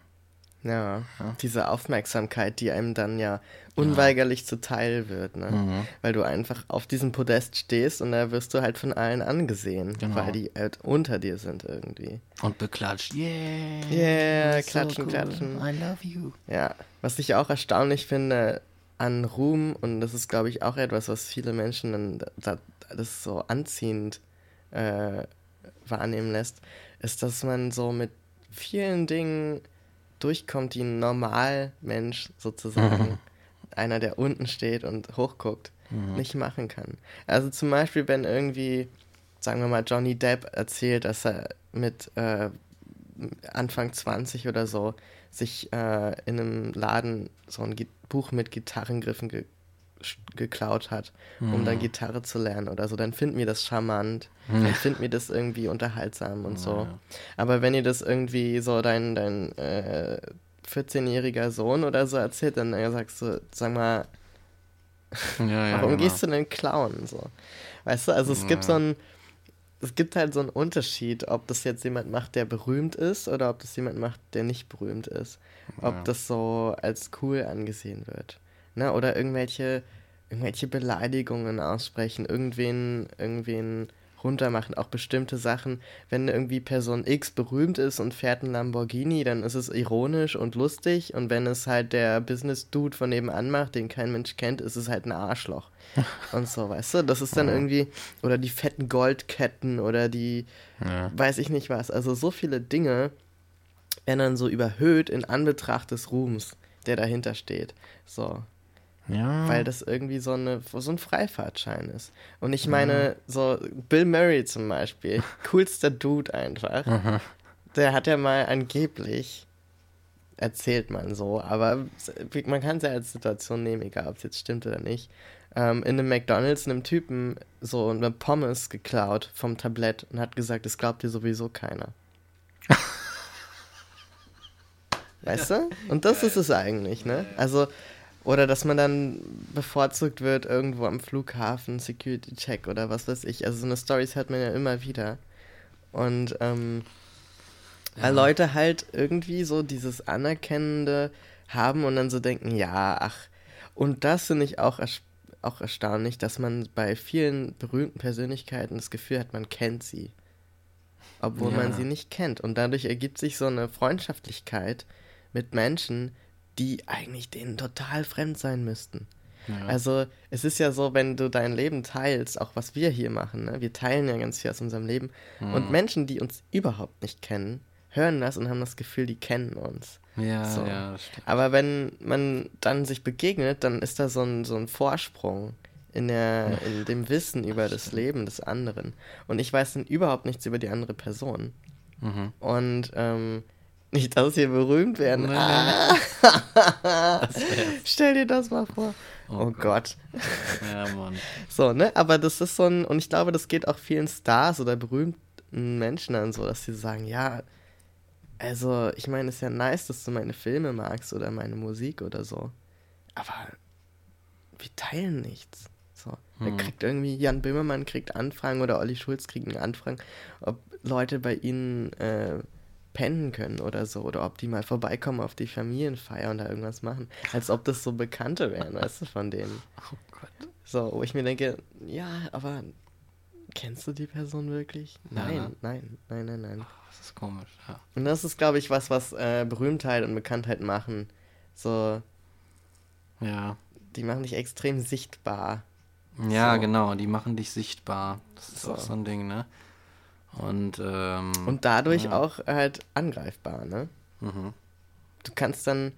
Ja, ja, diese Aufmerksamkeit, die einem dann ja unweigerlich ja. zuteil wird, ne? Mhm. Weil du einfach auf diesem Podest stehst und da wirst du halt von allen angesehen, genau. weil die halt unter dir sind irgendwie.
Und beklatscht, yeah,
yeah, klatschen, so cool. klatschen.
I love you.
Ja, was ich auch erstaunlich finde an Ruhm, und das ist, glaube ich, auch etwas, was viele Menschen dann da, das so anziehend äh, wahrnehmen lässt, ist, dass man so mit vielen Dingen durchkommt, die ein Normalmensch sozusagen, mhm. einer, der unten steht und hochguckt, mhm. nicht machen kann. Also zum Beispiel, wenn irgendwie, sagen wir mal, Johnny Depp erzählt, dass er mit äh, Anfang 20 oder so sich äh, in einem Laden so ein Buch mit Gitarrengriffen ge geklaut hat, um mhm. dann Gitarre zu lernen oder so, dann finden wir das charmant, mhm. dann finden wir das irgendwie unterhaltsam und so. Ja. Aber wenn ihr das irgendwie so dein, dein äh, 14-jähriger Sohn oder so erzählt, dann sagst du, sag mal, ja, ja, warum genau. gehst du denn klauen? So. Weißt du, also es gibt so ein, es gibt halt so einen Unterschied, ob das jetzt jemand macht, der berühmt ist oder ob das jemand macht, der nicht berühmt ist. Ob das so als cool angesehen wird ne? Oder irgendwelche, irgendwelche Beleidigungen aussprechen, irgendwen, irgendwen runtermachen, auch bestimmte Sachen. Wenn irgendwie Person X berühmt ist und fährt ein Lamborghini, dann ist es ironisch und lustig und wenn es halt der Business-Dude von nebenan macht, den kein Mensch kennt, ist es halt ein Arschloch. [laughs] und so, weißt du? Das ist dann irgendwie, oder die fetten Goldketten oder die, ja. weiß ich nicht was. Also so viele Dinge werden dann so überhöht in Anbetracht des Ruhms, der dahinter steht. So. Ja. Weil das irgendwie so, eine, so ein Freifahrtschein ist. Und ich meine, ja. so Bill Murray zum Beispiel, [laughs] coolster Dude einfach. Der hat ja mal angeblich, erzählt man so, aber man kann es ja als Situation nehmen, egal ob es jetzt stimmt oder nicht, ähm, in einem McDonalds einem Typen so eine Pommes geklaut vom Tablett und hat gesagt, das glaubt dir sowieso keiner. [laughs] weißt du? Und das ist es eigentlich, ne? Also oder dass man dann bevorzugt wird irgendwo am Flughafen, Security-Check oder was weiß ich. Also so eine Stories hört man ja immer wieder. Und ähm, ja. weil Leute halt irgendwie so dieses Anerkennende haben und dann so denken, ja, ach. Und das finde ich auch, auch erstaunlich, dass man bei vielen berühmten Persönlichkeiten das Gefühl hat, man kennt sie. Obwohl ja. man sie nicht kennt. Und dadurch ergibt sich so eine Freundschaftlichkeit mit Menschen, die eigentlich denen total fremd sein müssten. Ja. Also es ist ja so, wenn du dein Leben teilst, auch was wir hier machen, ne? wir teilen ja ganz viel aus unserem Leben mhm. und Menschen, die uns überhaupt nicht kennen, hören das und haben das Gefühl, die kennen uns.
Ja, so. ja, stimmt.
Aber wenn man dann sich begegnet, dann ist da so ein, so ein Vorsprung in, der, in dem Wissen über das Leben des anderen. Und ich weiß dann überhaupt nichts über die andere Person. Mhm. Und ähm, nicht, dass wir berühmt werden. Nee, ah. Stell dir das mal vor. Oh, oh Gott. Gott. Ja, Mann. So, ne? Aber das ist so ein, und ich glaube, das geht auch vielen Stars oder berühmten Menschen dann so, dass sie sagen, ja, also, ich meine, es ist ja nice, dass du meine Filme magst oder meine Musik oder so. Aber wir teilen nichts. So. Da kriegt irgendwie Jan Böhmermann kriegt Anfragen oder Olli Schulz kriegt eine Anfragen, ob Leute bei ihnen äh, pennen können oder so. Oder ob die mal vorbeikommen auf die Familienfeier und da irgendwas machen. Als ob das so Bekannte wären, weißt du, von denen. [laughs]
Oh Gott.
So, wo ich mir denke, ja, aber kennst du die Person wirklich?
Ja,
Nein,
ne?
nein, nein, nein, nein.
Das ist komisch, ja.
Und das ist, glaube ich, was, was äh, Berühmtheit und Bekanntheit machen. So,
Ja.
die machen dich extrem sichtbar.
Ja,
So.
genau, die machen dich sichtbar. Das ist
So.
auch so ein Ding, ne? Und, ähm,
Und dadurch
ja.
auch halt angreifbar, ne?
Mhm.
Du kannst dann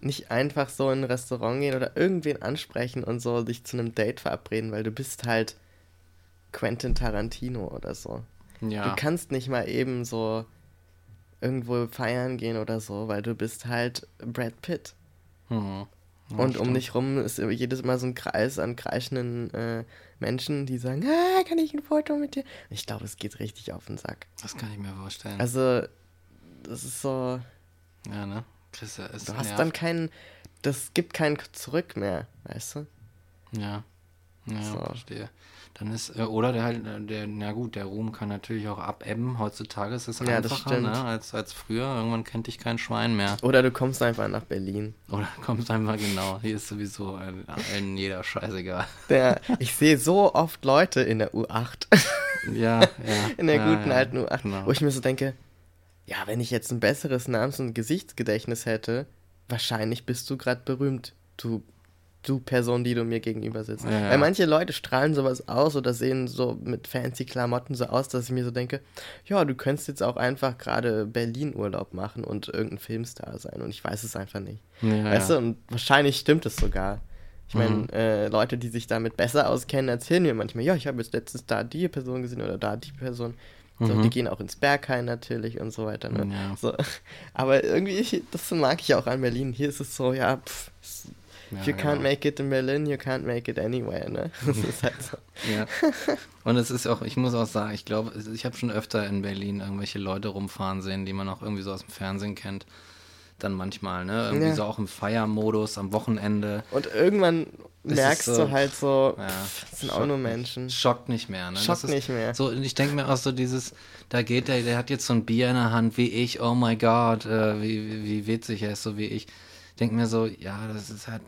nicht einfach so in ein Restaurant gehen oder irgendwen ansprechen und so dich zu einem Date verabreden, weil du bist halt Quentin Tarantino oder so.
Ja.
Du kannst nicht mal eben so irgendwo feiern gehen oder so, weil du bist halt Brad Pitt.
Mhm. Ja,
und um
stimmt.
dich rum ist jedes Mal so ein Kreis an kreischenden äh, Menschen, die sagen, ah, kann ich ein Foto mit dir? Ich glaube, es geht richtig auf den Sack.
Das kann ich mir vorstellen.
Also, das ist so,
ja, ne? Chris, ist
du hast
nervt.
dann keinen, das gibt kein Zurück mehr, weißt du?
Ja. Ja,
So.
verstehe. Dann ist, äh, oder der halt, äh, der, na gut, der Ruhm kann natürlich auch abebben. Heutzutage ist es
Ja,
einfacher, ne, als, als früher. Irgendwann kennt dich kein Schwein mehr.
Oder du kommst einfach nach Berlin.
Oder [laughs] kommst einfach genau. Hier ist sowieso ein, allen jeder scheißegal.
Der, ich sehe so oft Leute in der U8, [laughs]
Ja, ja.
in der
ja,
guten
ja,
alten U8,
genau.
wo ich mir so denke, ja, wenn ich jetzt ein besseres Namens- und Gesichtsgedächtnis hätte, wahrscheinlich bist du gerade berühmt, du, du Person, die du mir gegenüber sitzt.
Ja.
Weil manche Leute strahlen sowas aus oder sehen so mit fancy Klamotten so aus, dass ich mir so denke, ja, du könntest jetzt auch einfach gerade Berlin-Urlaub machen und irgendein Filmstar sein und ich weiß es einfach nicht.
Ja,
Weißt du, und wahrscheinlich stimmt es sogar. Ich meine,
Mhm.
äh, Leute, die sich damit besser auskennen, erzählen mir manchmal, ja, ich habe jetzt letztens da die Person gesehen oder da die Person. So,
Mhm.
Die gehen auch ins Berghain natürlich und so weiter. Ne?
Ja.
So. [laughs] Aber irgendwie, das mag ich auch an Berlin. Hier ist es so, ja, pff,
Ja,
you can't
genau.
make it in Berlin, you can't make it anywhere, ne? [laughs] Das ist halt so.
Ja. Und es ist auch, ich muss auch sagen, ich glaube, ich habe schon öfter in Berlin irgendwelche Leute rumfahren sehen, die man auch irgendwie so aus dem Fernsehen kennt. Dann manchmal, ne? Irgendwie
Ja.
so auch im Feiermodus am Wochenende.
Und irgendwann merkst
so-
du halt so,
Ja,
pff, das sind auch nur. Menschen.
Schockt nicht mehr, ne?
Schockt
ist
nicht mehr.
So, und ich denke mir auch so dieses, da geht der, der hat jetzt so ein Bier in der Hand wie ich, oh my God, äh, wie, wie, wie witzig er ist, so wie ich. Denke mir so, ja, das ist halt,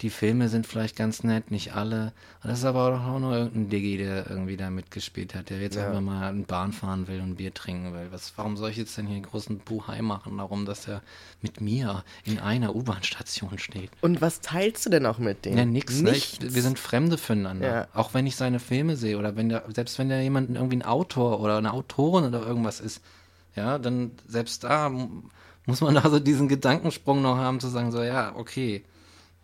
die Filme sind vielleicht ganz nett, nicht alle. Und das ist aber auch nur irgendein Diggi, der irgendwie da mitgespielt hat, der jetzt
Ja.
einfach mal eine Bahn fahren will und ein Bier trinken will. Was, warum soll ich jetzt denn hier einen großen Buhai machen, darum, dass er mit mir in einer U-Bahn-Station steht?
Und was teilst du denn auch mit denen?
Ja, nix. Ne?
Nichts.
Ich, wir sind Fremde füreinander.
Ja.
Auch wenn ich seine Filme sehe oder wenn der, selbst wenn da jemand irgendwie ein Autor oder eine Autorin oder irgendwas ist, ja, dann selbst da muss man da so diesen Gedankensprung noch haben, zu sagen, so, ja, okay,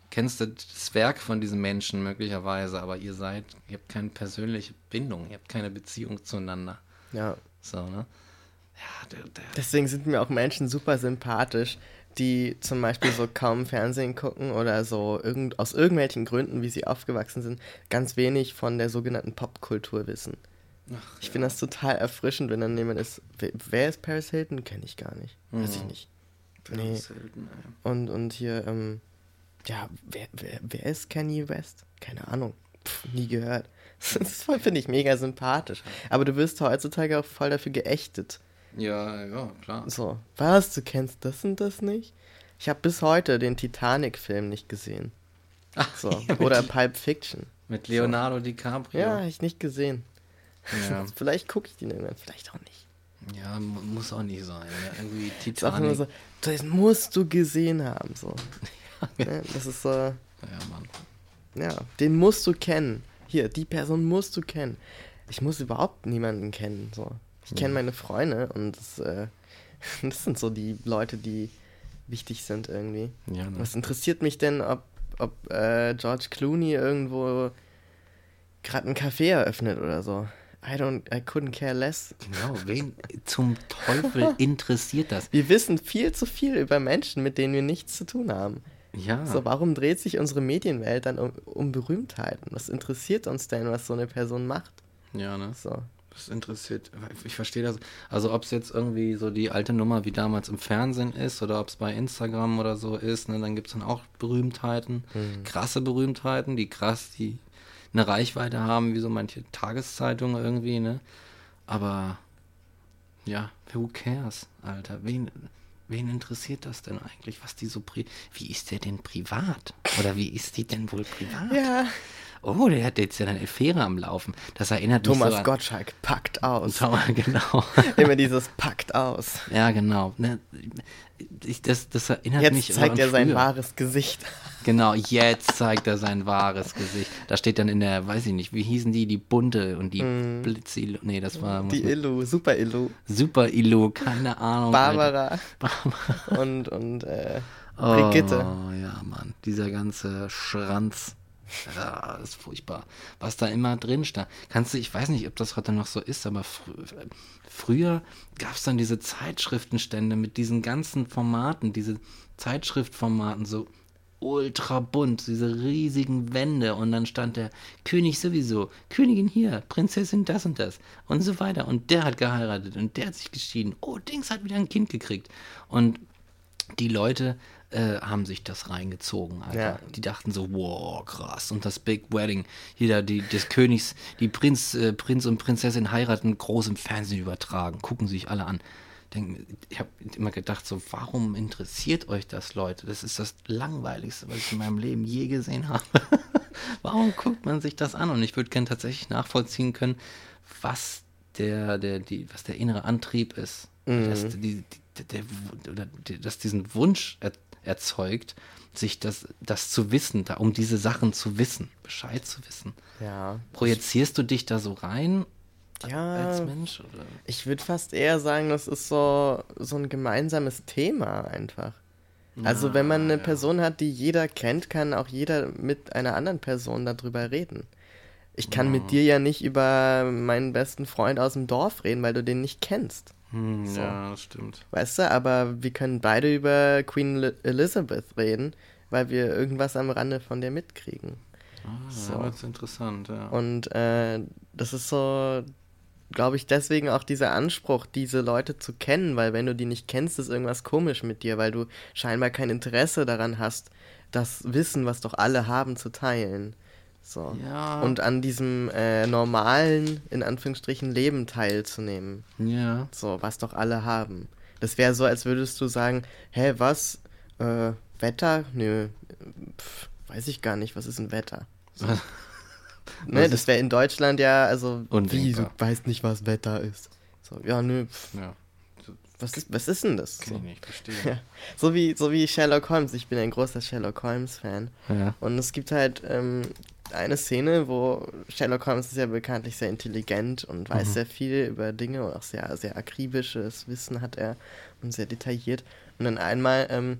kennst du das Werk von diesem Menschen möglicherweise, aber ihr seid, ihr habt keine persönliche Bindung, ihr habt keine Beziehung zueinander.
Ja.
So, ne? Ja, der, der,
Deswegen sind mir auch Menschen super sympathisch, die zum Beispiel so kaum Fernsehen gucken oder so irgend, aus irgendwelchen Gründen, wie sie aufgewachsen sind, ganz wenig von der sogenannten Popkultur wissen. Ich finde das total erfrischend, wenn dann jemand ist. Wer, ist Paris Hilton? Kenne ich gar nicht. Weiß ich
Mhm.
nicht. Nee.
selten, ey.
Und, und hier, ähm, ja, wer, wer, wer ist Kanye West? Keine Ahnung. Pff, nie gehört. [laughs] Das finde ich mega sympathisch. Aber du wirst heutzutage auch voll dafür geächtet.
Ja, ja, klar.
So, was, du kennst das und das nicht? Ich habe bis heute den Titanic-Film nicht gesehen. So. [laughs]
ja,
Oder Pulp Fiction.
Mit Leonardo DiCaprio.
Ja, ich nicht gesehen.
Ja. [laughs]
vielleicht gucke ich den irgendwann, vielleicht auch nicht.
Ja, mu- muss auch nicht sein. Ja, irgendwie Titanic.
so, das musst du gesehen haben. So. [laughs] Ne, das ist so,
Ja, Mann.
ja, den musst du kennen. Hier, die Person musst du kennen. Ich muss überhaupt niemanden kennen. So. Ich kenne
Ja.
meine Freunde und das, äh, [laughs] das sind so die Leute, die wichtig sind irgendwie.
Ja, ne?
Was interessiert mich denn, ob, ob äh, George Clooney irgendwo gerade ein Café eröffnet oder so? I don't, I couldn't care less.
Genau, wen zum Teufel [laughs] interessiert das?
Wir wissen viel zu viel über Menschen, mit denen wir nichts zu tun haben.
Ja,
So, warum dreht sich unsere Medienwelt dann um, um Berühmtheiten? Was interessiert uns denn, was so eine Person macht?
ja, ne?
So.
Das interessiert, ich verstehe das. Also ob es jetzt irgendwie so die alte Nummer wie damals im Fernsehen ist oder ob es bei Instagram oder so ist, ne, dann gibt es dann auch Berühmtheiten,
Mhm.
krasse Berühmtheiten, die krass, die, eine Reichweite haben wie so manche Tageszeitungen irgendwie, ne? Aber ja, who cares, Alter? Wen, wen interessiert das denn eigentlich, was die so pri wie ist der denn privat? Oder wie ist die denn wohl privat?
Ja.
Oh, der hat jetzt ja eine Affäre am Laufen. Das erinnert
Thomas
mich so an,
Gottschalk packt aus. [laughs]
Genau.
Immer dieses packt aus.
Ja, genau. Ne, ich, das, das erinnert
Jetzt
mich
zeigt er sein
früher.
wahres Gesicht. [laughs]
Genau, jetzt zeigt er sein wahres Gesicht. Da steht dann in der, weiß ich nicht, wie hießen die, die bunte und die
Mm.
Blitzi, nee, das war
Die Illu, Super Illu.
Super Illu, keine Ahnung. Alter.
Barbara und, und äh, Brigitte.
Oh, ja, Mann, dieser ganze Schranz. Das ist furchtbar. Was da immer drin stand. Kannst du, ich weiß nicht, ob das heute noch so ist, aber fr früher gab es dann diese Zeitschriftenstände mit diesen ganzen Formaten, diese Zeitschriftformaten, so ultra bunt, diese riesigen Wände und dann stand der König sowieso, Königin hier, Prinzessin das und das und so weiter und der hat geheiratet und der hat sich geschieden, oh, Dings hat wieder ein Kind gekriegt und die Leute äh, haben sich das reingezogen, Alter.
Ja.
Die dachten so, wow, krass. Und das Big Wedding, hier die, des Königs, die Prinz, äh, Prinz und Prinzessin heiraten, groß im Fernsehen übertragen. Gucken sich alle an. Denk, ich habe immer gedacht, so, warum interessiert euch das, Leute? Das ist das Langweiligste, was ich in meinem Leben je gesehen habe. [laughs] warum guckt man sich das an? Und ich würde gerne tatsächlich nachvollziehen können, was der, der, die, was der innere Antrieb ist. Dass, die, die, der, die, dass diesen Wunsch erzeugt, sich das, das zu wissen, da, um diese Sachen zu wissen, Bescheid zu wissen.
Ja.
Projizierst du dich da so rein
Ja.
als Mensch? Oder?
Ich würde fast eher sagen, das ist so, so ein gemeinsames Thema einfach. Also wenn man eine
ja.
Person hat, die jeder kennt, kann auch jeder mit einer anderen Person darüber reden. Ich kann mit dir ja nicht über meinen besten Freund aus dem Dorf reden, weil du den nicht kennst.
Hm,
So.
Ja, das stimmt.
Weißt du, aber wir können beide über Queen Li- Elizabeth reden, weil wir irgendwas am Rande von der mitkriegen.
Ah,
So.
das ist interessant, ja.
Und äh, das ist so, glaube ich, deswegen auch dieser Anspruch, diese Leute zu kennen, weil wenn du die nicht kennst, ist irgendwas komisch mit dir, weil du scheinbar kein Interesse daran hast, das Wissen, was doch alle haben, zu teilen. So.
Ja.
Und an diesem äh, normalen, in Anführungsstrichen, Leben teilzunehmen.
ja.
So, was doch alle haben. Das wäre so, als würdest du sagen, hä, was? Äh, Wetter? Nö, pf, weiß ich gar nicht, was ist ein Wetter? So. [laughs] ne, das wäre in Deutschland ja, also, wie, du weißt nicht, was Wetter ist. So, ja, nö, pf,
ja.
was ist, was ist denn das?
Kann
So.
ich nicht verstehen. [laughs]
Ja. So wie, so wie Sherlock Holmes. Ich bin ein großer Sherlock Holmes-Fan.
Ja.
Und es gibt halt ähm, eine Szene, wo Sherlock Holmes ist ja bekanntlich sehr intelligent und weiß
Mhm.
sehr viel über Dinge und auch sehr, sehr akribisches Wissen hat er und sehr detailliert. Und dann einmal ähm,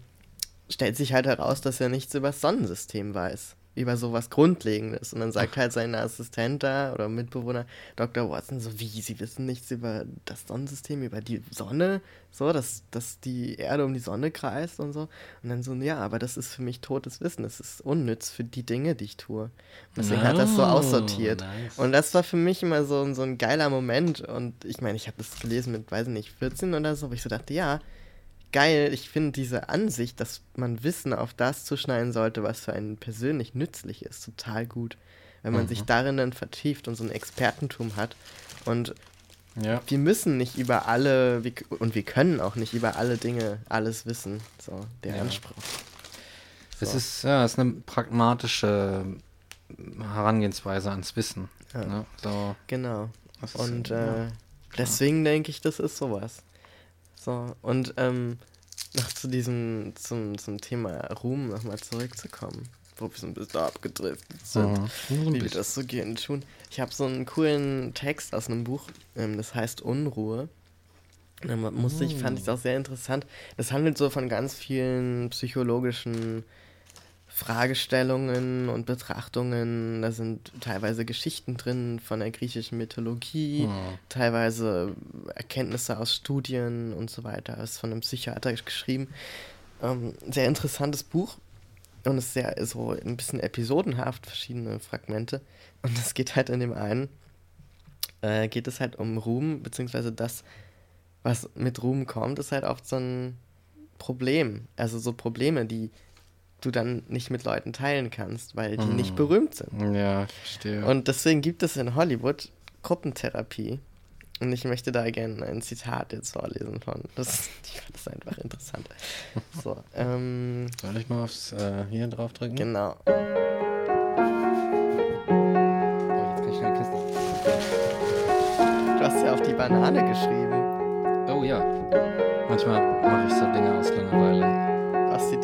stellt sich halt heraus, dass er nichts über das Sonnensystem weiß. Über sowas Grundlegendes. Und dann sagt halt sein Assistent da oder Mitbewohner, Dr. Watson, so wie, Sie wissen nichts über das Sonnensystem, über die Sonne, so, dass, dass die Erde um die Sonne kreist und so. Und dann so, ja, aber das ist für mich totes Wissen. Das ist unnütz für die Dinge, die ich tue. Und deswegen hat das so
Oh,
aussortiert.
nice.
Und das war für mich immer so, ein- so ein geiler Moment. Und ich meine, ich habe das gelesen mit, weiß ich nicht, 14 oder so, wo ich so dachte, ja, geil, ich finde diese Ansicht, dass man Wissen auf das zuschneiden sollte, was für einen persönlich nützlich ist, total gut. Wenn man sich darin dann vertieft und so ein Expertentum hat. Und
Ja.
wir müssen nicht über alle, und wir können auch nicht über alle Dinge alles wissen. So, der
Ja.
Anspruch.
Es
So.
ist, ja, es ist eine pragmatische Herangehensweise ans Wissen.
Ja.
Ne? So,
Genau. Und äh, deswegen denke ich, das ist sowas. So, und ähm, noch zu diesem, zum, zum Thema Ruhm nochmal zurückzukommen, wo wir so ein bisschen abgedriftet sind,
so ein
wie wir das so gerne tun. Ich habe so einen coolen Text aus einem Buch, ähm, das heißt Unruhe. Dann musste ich, fand ich es auch sehr interessant. Das handelt so von ganz vielen psychologischen Fragestellungen und Betrachtungen. Da sind teilweise Geschichten drin von der griechischen Mythologie,
Hm.
teilweise Erkenntnisse aus Studien und so weiter. Das ist von einem Psychiater geschrieben. Ähm, sehr interessantes Buch. Und es ist sehr so ein bisschen episodenhaft, verschiedene Fragmente. Und es geht halt in dem einen, äh, geht es halt um Ruhm, beziehungsweise das, was mit Ruhm kommt, ist halt oft so ein Problem. Also so Probleme, die du dann nicht mit Leuten teilen kannst, weil die
Mhm.
nicht berühmt sind.
Ja, ich verstehe.
Und deswegen gibt es in Hollywood Gruppentherapie. Und ich möchte da gerne ein Zitat jetzt vorlesen von. Das, ich fand das einfach interessant. [laughs] So, ähm,
Soll ich mal aufs äh, hier drauf drücken?
genau.
Oh, jetzt kann ich schnell Kiste.
Du hast ja auf die Banane geschrieben.
Oh ja. Manchmal mache ich so Dinge aus Langeweile.
Du hast sie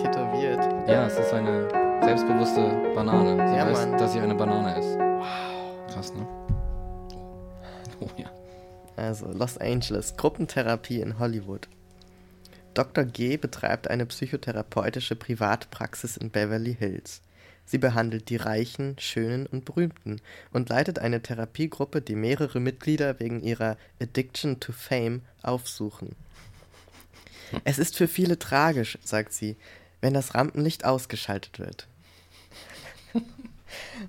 tätowiert.
Ja, es ist eine selbstbewusste Banane. Sie
Ja,
weiß,
Mann.
dass sie eine Banane ist. Wow. Krass, ne? Oh ja.
Also Los Angeles, Gruppentherapie in Hollywood. Dr. G betreibt eine psychotherapeutische Privatpraxis in Beverly Hills. Sie behandelt die Reichen, Schönen und Berühmten und leitet eine Therapiegruppe, die mehrere Mitglieder wegen ihrer Addiction to Fame aufsuchen. Es ist für viele tragisch, sagt sie, wenn das Rampenlicht ausgeschaltet wird. [laughs]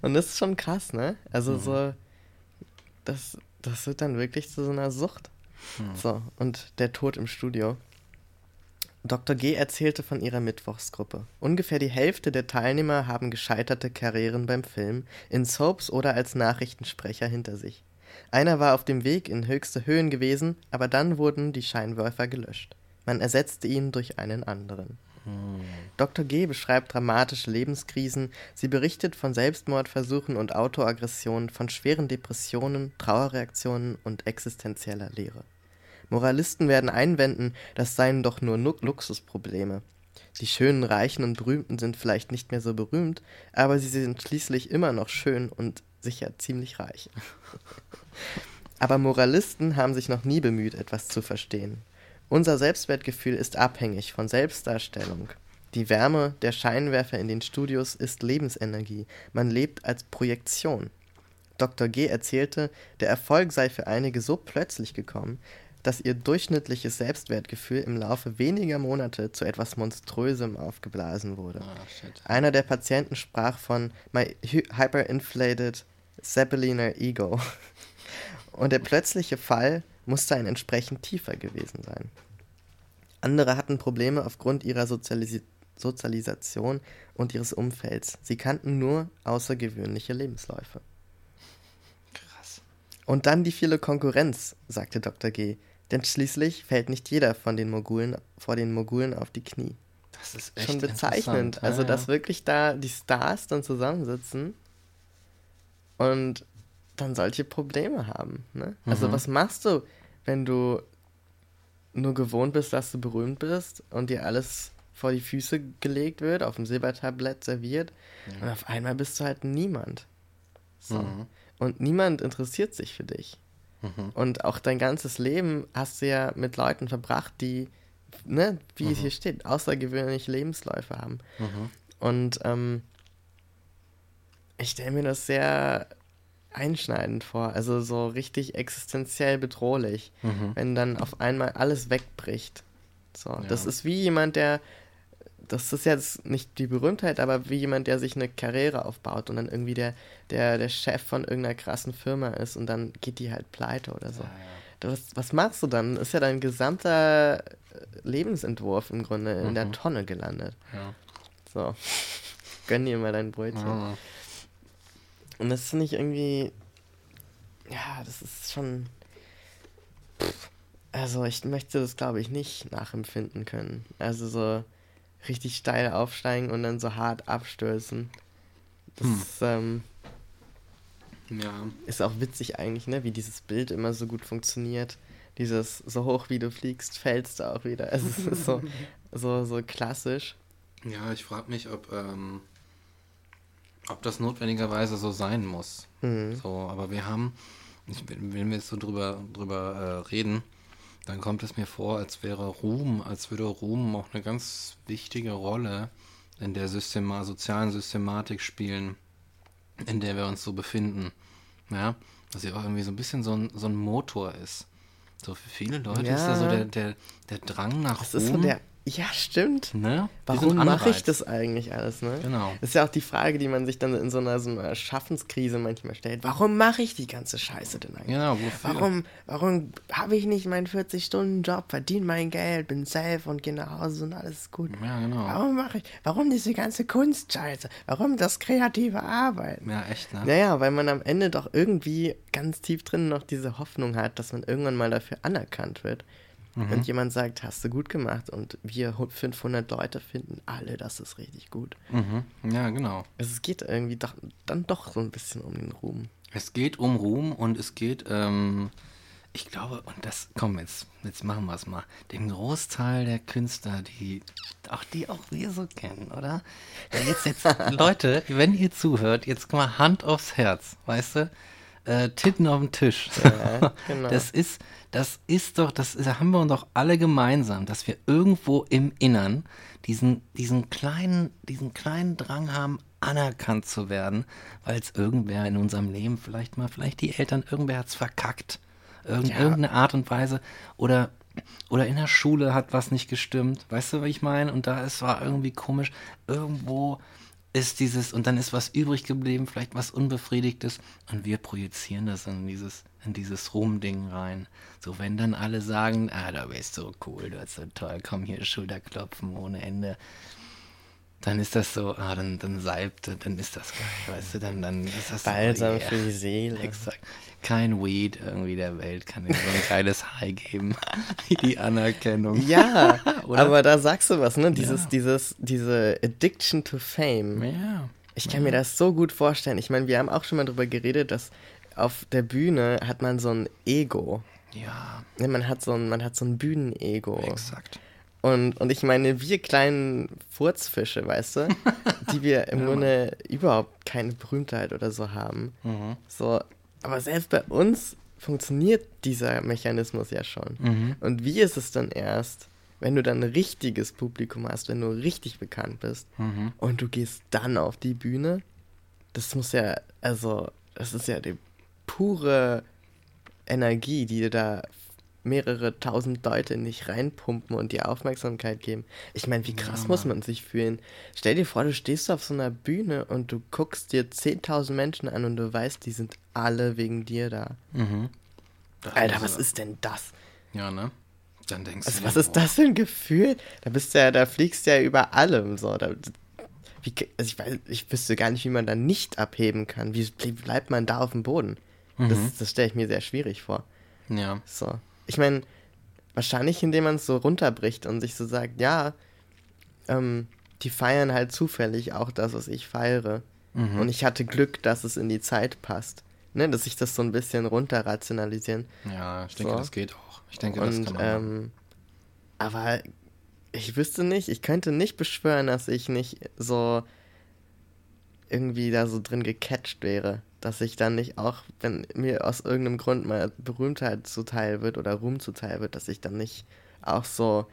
und das ist schon krass, ne? Also so, das, das wird dann wirklich zu so einer Sucht. So, und der Tod im Studio. Dr. G erzählte von ihrer Mittwochsgruppe. Ungefähr die Hälfte der Teilnehmer haben gescheiterte Karrieren beim Film, in Soaps oder als Nachrichtensprecher hinter sich. Einer war auf dem Weg in höchste Höhen gewesen, aber dann wurden die Scheinwerfer gelöscht. Man ersetzte ihn durch einen anderen. Dr. G beschreibt dramatische Lebenskrisen, sie berichtet von Selbstmordversuchen und Autoaggressionen, von schweren Depressionen, Trauerreaktionen und existenzieller Leere. Moralisten werden einwenden, das seien doch nur Nu- Luxusprobleme. Die schönen Reichen und Berühmten sind vielleicht nicht mehr so berühmt, aber sie sind schließlich immer noch schön und sicher ziemlich reich. [laughs] aber Moralisten haben sich noch nie bemüht, etwas zu verstehen. Unser Selbstwertgefühl ist abhängig von Selbstdarstellung. Die Wärme der Scheinwerfer in den Studios ist Lebensenergie. Man lebt als Projektion. Dr. G erzählte, der Erfolg sei für einige so plötzlich gekommen, dass ihr durchschnittliches Selbstwertgefühl im Laufe weniger Monate zu etwas Monströsem aufgeblasen wurde.
Shit.
Einer der Patienten sprach von my hy- hyperinflated Zeppeliner Ego. Und der plötzliche Fall musste ein entsprechend tiefer gewesen sein. Andere hatten Probleme aufgrund ihrer Sozialis Sozialisation und ihres Umfelds. Sie kannten nur außergewöhnliche Lebensläufe.
Krass.
Und dann die viele Konkurrenz, sagte Dr. G. Denn schließlich fällt nicht jeder von den Mogulen vor den Mogulen auf die Knie.
Das ist echt
Schon bezeichnend. Also,
Ja,
dass
ja.
wirklich da die Stars dann zusammensitzen und dann solche Probleme haben. Ne? Also,
Mhm.
was machst du, wenn du nur gewohnt bist, dass du berühmt bist und dir alles vor die Füße gelegt wird, auf dem Silbertablett serviert und auf einmal bist du halt niemand. So.
Mhm.
Und niemand interessiert sich für dich.
Mhm.
Und auch dein ganzes Leben hast du ja mit Leuten verbracht, die, ne, wie es hier steht, außergewöhnliche Lebensläufe haben.
Mhm.
Und ähm, ich stelle mir das sehr einschneidend vor, also so richtig existenziell bedrohlich,
Mhm.
wenn dann auf einmal alles wegbricht. So, das
Ja.
ist wie jemand, der, das ist jetzt nicht die Berühmtheit, aber wie jemand, der sich eine Karriere aufbaut und dann irgendwie der, der, der Chef von irgendeiner krassen Firma ist und dann geht die halt pleite oder so.
Ja, ja.
Du, Was, was machst du dann? Ist ja dein gesamter äh, Lebensentwurf im Grunde in der
Mhm.
Tonne gelandet.
Ja.
So, [laughs] gönn dir mal dein Brötchen. Und das finde ich irgendwie, ja, das ist schon, Pff, also ich möchte das glaube ich nicht nachempfinden können. Also so richtig steil aufsteigen und dann so hart abstürzen. Das
Hm.
ist, ähm,
ja.
ist auch witzig eigentlich, ne, wie dieses Bild immer so gut funktioniert. Dieses so hoch wie du fliegst, fällst du auch wieder. Also es ist so, [laughs] so, so klassisch.
Ja, ich frage mich, ob, ähm, ob das notwendigerweise so sein muss.
Mhm.
So, aber wir haben, ich, wenn wir jetzt so drüber, drüber äh, reden, dann kommt es mir vor, als wäre Ruhm, als würde Ruhm auch eine ganz wichtige Rolle in der Systema sozialen Systematik spielen, in der wir uns so befinden. Ja, dass sie auch irgendwie so ein bisschen so ein, so ein Motor ist. So für viele Leute ist da so
Ja.
der, der, der Drang nach
Das
Ruhm.
ist so der Ja, stimmt.
Ne?
Warum mache ich das eigentlich alles, ne?
Genau.
Das ist ja auch die Frage, die man sich dann in so einer, so einer Schaffenskrise manchmal stellt. Warum mache ich die ganze Scheiße denn eigentlich?
Genau, wofür?
Warum, warum habe ich nicht meinen 40-Stunden-Job, verdiene mein Geld, bin safe und gehe nach Hause und alles ist gut?
Ja, genau.
Warum mache ich, warum diese ganze Kunstscheiße? Warum das kreative Arbeiten?
Ja, echt, ne?
Naja, weil man am Ende doch irgendwie ganz tief drin noch diese Hoffnung hat, dass man irgendwann mal dafür anerkannt wird.
Mhm.
Und jemand sagt, hast du gut gemacht. Und wir 500 Leute finden alle, das ist richtig gut.
Mhm. Ja, genau.
Also es geht irgendwie doch, dann doch so ein bisschen um den Ruhm.
Es geht um Ruhm und es geht, ähm, ich glaube, und das, komm, jetzt, jetzt machen wir es mal. Den Großteil der Künstler, die, auch die auch wir so kennen, oder? Jetzt, jetzt, [laughs] Leute, wenn ihr zuhört, jetzt mal Hand aufs Herz, weißt du? Äh, Titten auf den Tisch.
Ja, [laughs] genau.
Das ist, das ist doch, das ist, haben wir doch alle gemeinsam, dass wir irgendwo im Innern diesen, diesen kleinen, diesen kleinen Drang haben, anerkannt zu werden, weil es irgendwer in unserem Leben vielleicht mal, vielleicht die Eltern, irgendwer hat es verkackt. Irgend,
Ja.
Irgendeine Art und Weise. Oder, oder in der Schule hat was nicht gestimmt. Weißt du, was ich meine? Und da es war irgendwie komisch. Irgendwo ist dieses, und dann ist was übrig geblieben, vielleicht was Unbefriedigtes, und wir projizieren das in dieses, in dieses Ruhmding rein. So, wenn dann alle sagen, ah, da bist du cool, du bist so toll, komm hier, Schulterklopfen ohne Ende. Dann ist das so, ah, dann, dann salbt, dann ist das geil, weißt du, dann, dann ist das
Balsam
so, yeah.
für die Seele.
Exakt. Kein Weed irgendwie der Welt kann dir so ein geiles High geben, wie [laughs] die Anerkennung.
Ja, [laughs] aber da sagst du was, ne? Dieses,
Ja.
dieses, diese Addiction to Fame.
Ja.
Ich kann mir das so gut vorstellen. Ich meine, wir haben auch schon mal drüber geredet, dass auf der Bühne hat man so ein Ego.
Ja,
Ne, Man hat so ein, man hat so ein Bühnenego.
exakt.
Und, und ich meine, wir kleinen Furzfische, weißt du, [laughs] die wir im Grunde überhaupt keine Berühmtheit oder so haben.
Mhm.
So, aber selbst bei uns funktioniert dieser Mechanismus ja schon.
Mhm.
Und wie ist es dann erst, wenn du dann ein richtiges Publikum hast, wenn du richtig bekannt bist
Mhm.
und du gehst dann auf die Bühne? Das muss ja, also, das ist ja die pure Energie, die dir da mehrere tausend Leute in dich reinpumpen und dir Aufmerksamkeit geben. Ich meine, wie krass
Ja,
muss man sich fühlen? Stell dir vor, du stehst auf so einer Bühne und du guckst dir 10.000 Menschen an und du weißt, die sind alle wegen dir da.
Mhm.
Alter, was ist denn das?
Ja, ne? Dann denkst
Also
du,
was ist das für ein Gefühl? Da bist du ja, da fliegst du ja über allem so. Da, wie, also ich, weiß, ich wüsste gar nicht, wie man da nicht abheben kann. Wie ble- bleibt man da auf dem Boden?
Mhm.
Das, das stelle ich mir sehr schwierig vor.
Ja.
So. Ich meine, wahrscheinlich, indem man es so runterbricht und sich so sagt, ja, ähm, die feiern halt zufällig auch das, was ich feiere.
Mhm.
Und ich hatte Glück, dass es in die Zeit passt. Ne, dass ich das so ein bisschen runterrationalisieren.
Ja, ich denke,
So.
das geht auch. Ich denke, das
Und,
kann man machen.
ähm, aber ich wüsste nicht, ich könnte nicht beschwören, dass ich nicht so irgendwie da so drin gecatcht wäre. Dass ich dann nicht auch, wenn mir aus irgendeinem Grund mal Berühmtheit zuteil wird oder Ruhm zuteil wird, dass ich dann nicht auch so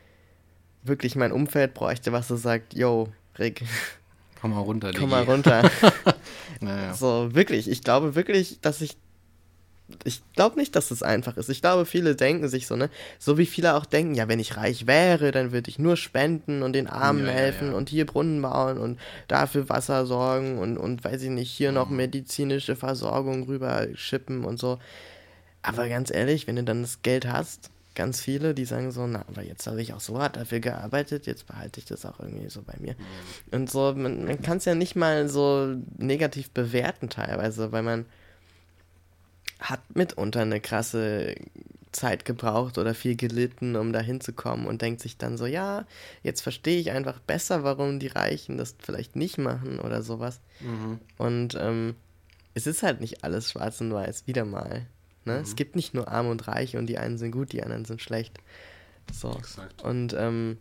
wirklich mein Umfeld bräuchte, was so sagt, yo, Rick,
Komm mal runter,
komm mal runter. [laughs]
Naja.
So, wirklich. Ich glaube wirklich, dass ich. Ich glaube nicht, dass es einfach ist. Ich glaube, viele denken sich so, ne? So wie viele auch denken, ja, wenn ich reich wäre, dann würde ich nur spenden und den Armen
Ja, ja,
helfen
ja.
und hier Brunnen bauen und dafür Wasser sorgen und, und weiß ich nicht, hier noch
Mhm.
medizinische Versorgung rüber schippen und so. Aber ganz ehrlich, wenn du dann das Geld hast, ganz viele, die sagen so, na, aber jetzt habe ich auch so hart dafür gearbeitet, jetzt behalte ich das auch irgendwie so bei mir. Und so, man, man kann es ja nicht mal so negativ bewerten teilweise, weil man hat mitunter eine krasse Zeit gebraucht oder viel gelitten, um da hinzukommen und denkt sich dann so, ja, jetzt verstehe ich einfach besser, warum die Reichen das vielleicht nicht machen oder sowas.
Mhm.
Und ähm, es ist halt nicht alles schwarz und weiß, wieder mal. Ne? Es gibt nicht nur arm und reich und die einen sind gut, die anderen sind schlecht. So.
Exakt.
Und ähm,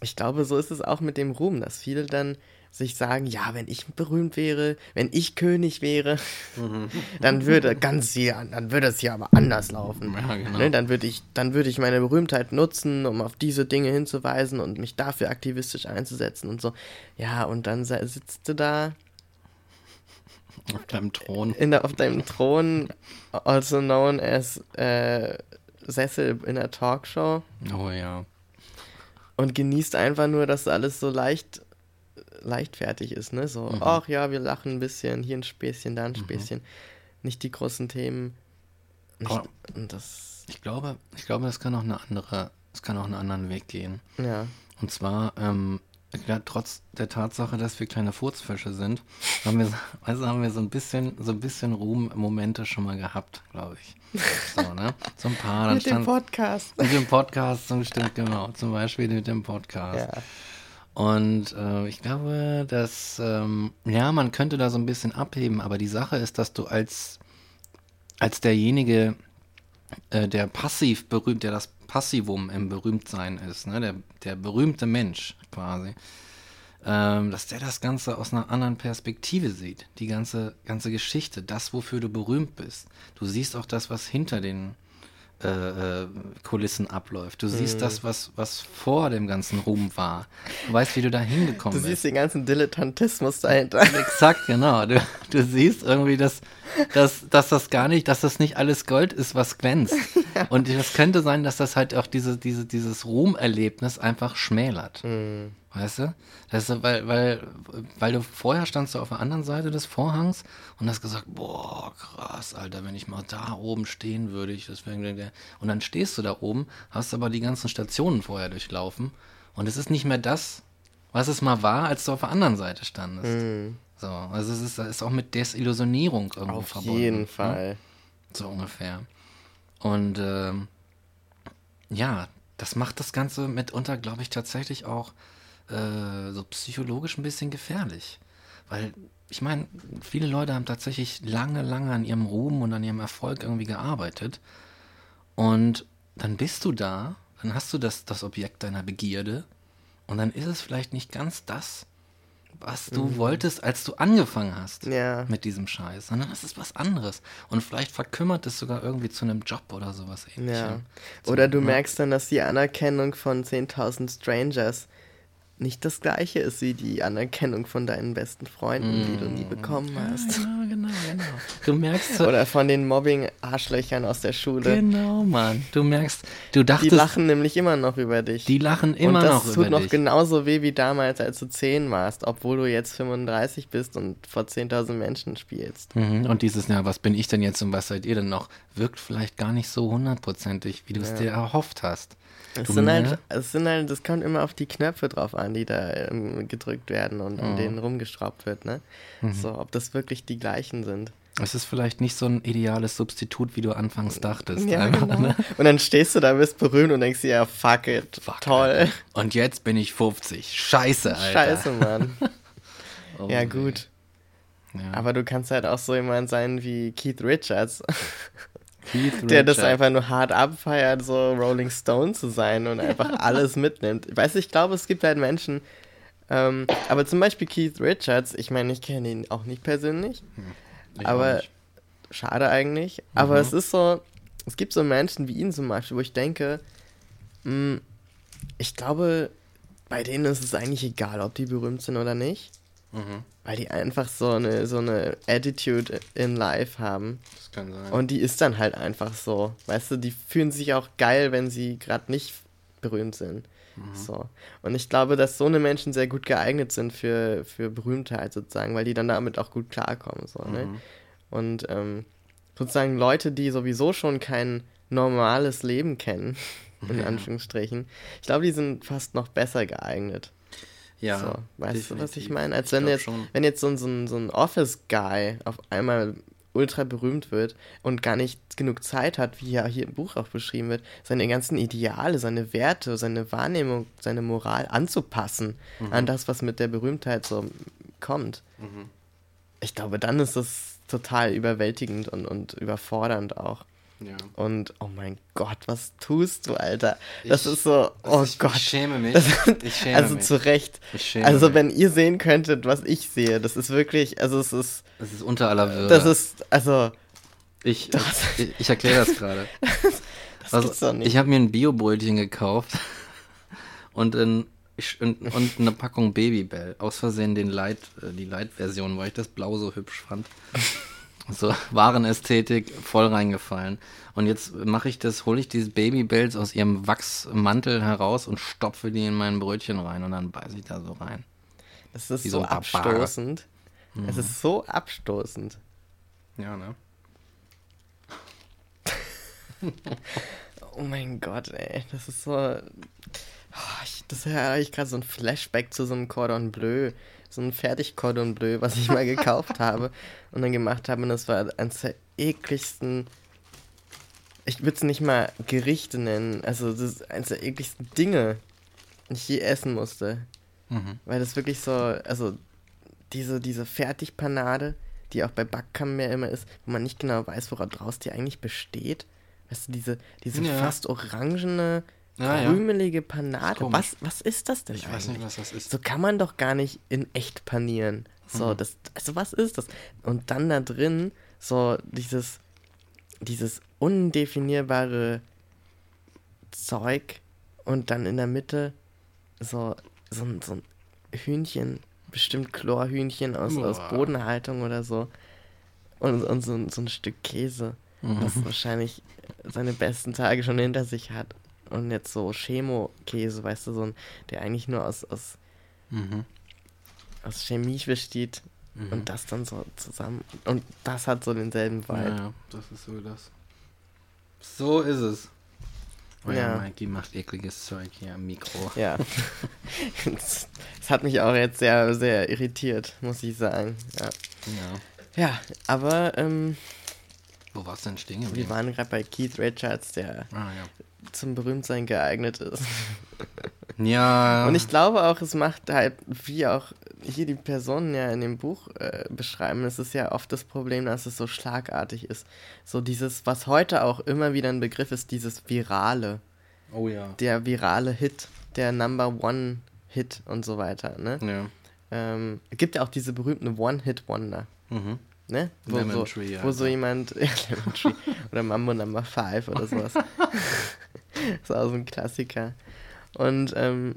ich glaube, so ist es auch mit dem Ruhm, dass viele dann sich sagen, ja, wenn ich berühmt wäre, wenn ich König wäre,
Mhm. [laughs]
dann würde ganz hier, dann würde es hier aber anders laufen.
Ja, genau.
Ne, dann würde ich, dann würde ich meine Berühmtheit nutzen, um auf diese Dinge hinzuweisen und mich dafür aktivistisch einzusetzen und so. Ja, und dann sitzt du da
Auf deinem Thron.
in der, auf deinem Thron, also known as äh, Sessel in der Talkshow.
Oh ja.
und genießt einfach nur, dass alles so leicht leichtfertig ist, ne? So,
Mhm.
ach ja, wir lachen ein bisschen, hier ein Späßchen, da ein Späßchen. Nicht die großen Themen. Nicht, das,
Ich glaube, ich glaube, das kann auch eine andere, es kann auch einen anderen Weg gehen.
ja.
Und zwar, ähm, ja, trotz der Tatsache, dass wir kleine Furzfische sind, haben wir, also [laughs] haben wir so ein bisschen, so ein bisschen Ruhmmomente schon mal gehabt, glaube ich. So, ne? So ein paar. [laughs]
Mit dem
stand,
Podcast.
mit dem Podcast, zum stimmt, genau. Zum Beispiel mit dem Podcast.
Ja.
Und äh, ich glaube, dass, ähm, ja, man könnte da so ein bisschen abheben, aber die Sache ist, dass du als, als derjenige, äh, der passiv berühmt, der das Passivum im Berühmtsein ist, ne, der, der berühmte Mensch quasi, ähm, dass der das Ganze aus einer anderen Perspektive sieht. Die ganze, ganze Geschichte, das, wofür du berühmt bist. Du siehst auch das, was hinter den äh, äh, Kulissen abläuft. Du siehst das, was, was vor dem ganzen Ruhm war. Du weißt, wie du da
Du
hingekommen bist.
siehst den ganzen Dilettantismus dahinter. [laughs]
Exakt, genau. Du, du siehst irgendwie, dass, dass, dass das gar nicht, dass das nicht alles Gold ist, was glänzt. [laughs] Und das könnte sein, dass das halt auch diese, diese, dieses Ruhmerlebnis einfach schmälert.
Mhm.
Weißt du? Das ist, weil, weil, weil du vorher standst du auf der anderen Seite des Vorhangs und hast gesagt, boah, krass, Alter, wenn ich mal da oben stehen würde, ich das wäre. Und dann stehst du da oben, hast aber die ganzen Stationen vorher durchlaufen und es ist nicht mehr das, was es mal war, als du auf der anderen Seite standest.
Mhm.
So, also es ist, ist auch mit Desillusionierung irgendwo
Auf
verbunden.
jeden
ne?
Fall.
So ungefähr. Und ähm, ja, das macht das Ganze mitunter, glaube ich, tatsächlich auch äh, so psychologisch ein bisschen gefährlich. Weil, ich meine, viele Leute haben tatsächlich lange, lange an ihrem Ruhm und an ihrem Erfolg irgendwie gearbeitet. Und dann bist du da, dann hast du das, das Objekt deiner Begierde und dann ist es vielleicht nicht ganz das, was du wolltest, als du angefangen hast
Mhm. Ja.
mit diesem Scheiß, sondern das ist was anderes. Und vielleicht verkümmert es sogar irgendwie zu einem Job oder sowas
Ja.
ähnlichem. So,
Oder du
ne?
merkst dann, dass die Anerkennung von 10.000 Strangers nicht das gleiche ist wie die Anerkennung von deinen besten Freunden, die du nie bekommen hast.
Ja, genau, genau. Du [laughs] merkst
Oder von den Mobbing-Arschlöchern aus der Schule.
genau, Mann. Du merkst, du
Die
dachtest,
lachen nämlich immer noch über dich.
die lachen immer
und das
noch
tut
über
noch
dich.
genauso weh wie damals, als du 10 warst, obwohl du jetzt 35 bist und vor 10.000 Menschen spielst.
Mhm. Und dieses, ja, was bin ich denn jetzt und was seid ihr denn noch, wirkt vielleicht gar nicht so hundertprozentig, wie du es
Ja.
dir erhofft hast.
Es sind, halt, es sind halt, das kommt immer auf die Knöpfe drauf an, die da ähm, gedrückt werden und an
Mhm.
denen rumgeschraubt wird, ne? So, ob das wirklich die gleichen sind.
Es ist vielleicht nicht so ein ideales Substitut, wie du anfangs dachtest.
Ja,
einfach,
genau.
ne?
Und dann stehst du da, bist berühmt und denkst dir, ja, fuck it,
Fuck,
toll.
Alter. Und jetzt bin ich 50. Scheiße, Alter.
Scheiße, Mann. [laughs]
Oh,
ja, gut.
Ja.
Aber du kannst halt auch so jemand sein wie Keith Richards, [laughs] der das einfach nur hart abfeiert, so Rolling Stone zu sein und [laughs] einfach alles mitnimmt. Weißt du, ich glaube, es gibt halt Menschen, ähm, aber zum Beispiel Keith Richards, ich meine, ich kenne ihn auch nicht persönlich,
Ich auch
aber
nicht.
schade eigentlich. Aber
Mhm.
es ist so, es gibt so Menschen wie ihn zum Beispiel, wo ich denke, mh, ich glaube, bei denen ist es eigentlich egal, ob die berühmt sind oder nicht.
Mhm.
Weil die einfach so eine, so eine Attitude in life haben.
Das kann sein.
Und die ist dann halt einfach so. Weißt du, die fühlen sich auch geil, wenn sie gerade nicht berühmt sind. So. Und ich glaube, dass so eine Menschen sehr gut geeignet sind für, für Berühmtheit sozusagen, weil die dann damit auch gut klarkommen. So, ne?
Mhm.
Und ähm, sozusagen Leute, die sowieso schon kein normales Leben kennen, [laughs] in. Anführungsstrichen, ich glaube, die sind fast noch besser geeignet.
Ja,
so, weißt du, was ich meine? Als
Ich
wenn jetzt,
schon.
wenn jetzt so ein, so ein, so ein Office-Guy auf einmal ultra berühmt wird und gar nicht genug Zeit hat, wie ja hier im Buch auch beschrieben wird, seine ganzen Ideale, seine Werte, seine Wahrnehmung, seine Moral anzupassen
Mhm.
an das, was mit der Berühmtheit so kommt.
Mhm.
Ich glaube, dann ist das total überwältigend und, und überfordernd auch.
Ja.
Und oh mein Gott, was tust du, Alter? Das
Ich-
ist so, oh
ich,
Gott.
Ich schäme mich.
Das-
Ich schäme
also
mich.
zu Recht.
Ich schäme
Also
mich.
wenn ihr sehen könntet, was ich sehe, das ist wirklich, also es ist,
Das ist unter aller Würde.
das ist, also,
Ich, [laughs]
das-
ich, ich erkläre das gerade. [laughs]
das gibt's doch nicht.
Ich habe mir ein Bio-Brötchen gekauft und, in, ich, und, und eine Packung Babybell. Aus Versehen den Light, äh, die Light-Version, weil ich das Blau so hübsch fand. [laughs] So, [laughs] Warenästhetik voll reingefallen. Und jetzt mache ich das, hole ich diese Babybells aus ihrem Wachsmantel heraus und stopfe die in mein Brötchen rein und dann beiße ich da so rein.
Das ist
Wie
so
so
abstoßend. Es ist so abstoßend.
Ja, ne? [laughs]
Oh mein Gott, ey. Das ist so. Oh, ich, das habe ich gerade so ein Flashback zu so einem Cordon Bleu. So ein fertig Cordon Bleu, was ich mal gekauft [laughs] habe und dann gemacht habe. Und das war eines der ekligsten. Ich würde es nicht mal Gerichte nennen. Also, das ist eines der ekligsten Dinge, die ich je essen musste.
Mhm.
Weil das wirklich so. Also, diese, diese Fertigpanade, die auch bei Backkammer immer ist, wo man nicht genau weiß, woraus die eigentlich besteht. Weißt du, diese, diese
Ja.
fast orangene,
Ja.
krümelige Panade. Was, was ist das denn
Ich
eigentlich?
weiß nicht, was das ist.
So kann man doch gar nicht in echt panieren. So,
Mhm.
das, also was ist das? Und dann da drin so dieses, dieses undefinierbare Zeug und dann in der Mitte so, so, ein, so ein Hühnchen, bestimmt Chlorhühnchen aus, aus. Bodenhaltung oder so. Und, und so, ein- so ein Stück Käse, das
Mhm.
wahrscheinlich seine besten Tage schon hinter sich hat. Und jetzt so Chemo-Käse, weißt du, so ein, der eigentlich nur aus, aus
Mhm.
aus Chemie besteht
Mhm.
und das dann so zusammen. Und das hat so denselben
Ja,
Vibe.
ja, das ist so das. So ist es. Oh ja,
Ja.
Mikey macht ekliges Zeug hier am Mikro.
Ja. [laughs] das, das hat mich auch jetzt sehr, sehr irritiert, muss ich sagen. Ja,
Ja.
ja aber ähm,
Wo war's denn stehen
wir
geblieben?
waren gerade bei Keith Richards, der
Ah, ja.
Zum Berühmtsein geeignet ist. [laughs]
Ja.
Und ich glaube auch, es macht halt, wie auch hier die Personen ja in dem Buch äh, beschreiben, es ist ja oft das Problem, dass es so schlagartig ist. So dieses, was heute auch immer wieder ein Begriff ist, dieses Virale.
oh ja.
der virale Hit, der Number One Hit und so weiter, ne?
Ja.
Ähm, es gibt ja auch diese berühmten One-Hit-Wonder,
Mhm.
ne? Wo
Lemon
so,
Tree,
wo so jemand, [laughs] ja, Lemon Tree oder Mambo Number Five oder sowas. [laughs] das [laughs] ist auch so ein Klassiker. Und ähm,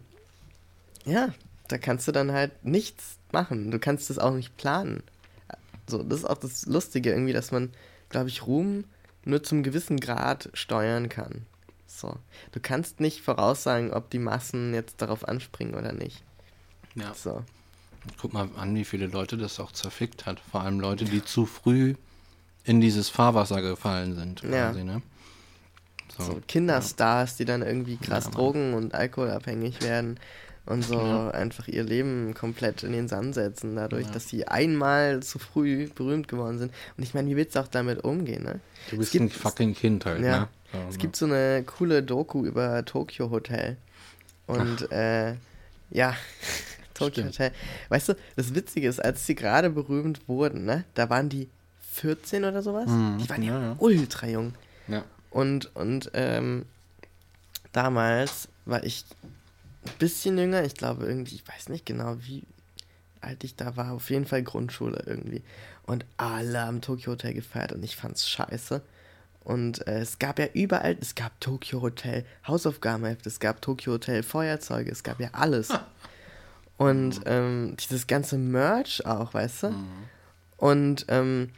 ja, da kannst du dann halt nichts machen. Du kannst das auch nicht planen. So, das ist auch das Lustige irgendwie, dass man, glaube ich, Ruhm nur zum gewissen Grad steuern kann. So. Du kannst nicht voraussagen, ob die Massen jetzt darauf anspringen oder nicht.
ja.
So.
Guck mal an, wie viele Leute das auch zerfickt hat. Vor allem Leute, die zu früh in dieses Fahrwasser gefallen sind,
Ja.
quasi, ne? So.
Kinderstars, die dann irgendwie krass
Ja,
drogen- und alkoholabhängig werden und so
Ja.
einfach ihr Leben komplett in den Sand setzen, dadurch,
Ja.
dass sie einmal zu früh berühmt geworden sind. Und ich meine, wie willst du auch damit umgehen, ne?
Du bist
gibt-
ein fucking Kind halt,
Ja.
ne? So,
Es
ne?
gibt so eine coole Doku über Tokyo Hotel. Und äh, ja, [laughs] Tokyo. Hotel. Weißt du, das Witzige ist, als sie gerade berühmt wurden, ne, da waren die 14 oder sowas.
Mhm,
Die waren ja. ultra jung.
Ja.
Und, und ähm, damals war ich ein bisschen jünger. Ich glaube irgendwie, ich weiß nicht genau, wie alt ich da war. Auf jeden Fall Grundschule irgendwie. Und alle am Tokyo Hotel gefeiert und ich fand's scheiße. Und äh, es gab ja überall, es gab Tokyo Hotel Hausaufgabenheft, es gab Tokyo Hotel Feuerzeuge, es gab ja alles. Und ähm, dieses ganze Merch auch, weißt du? Und, ähm,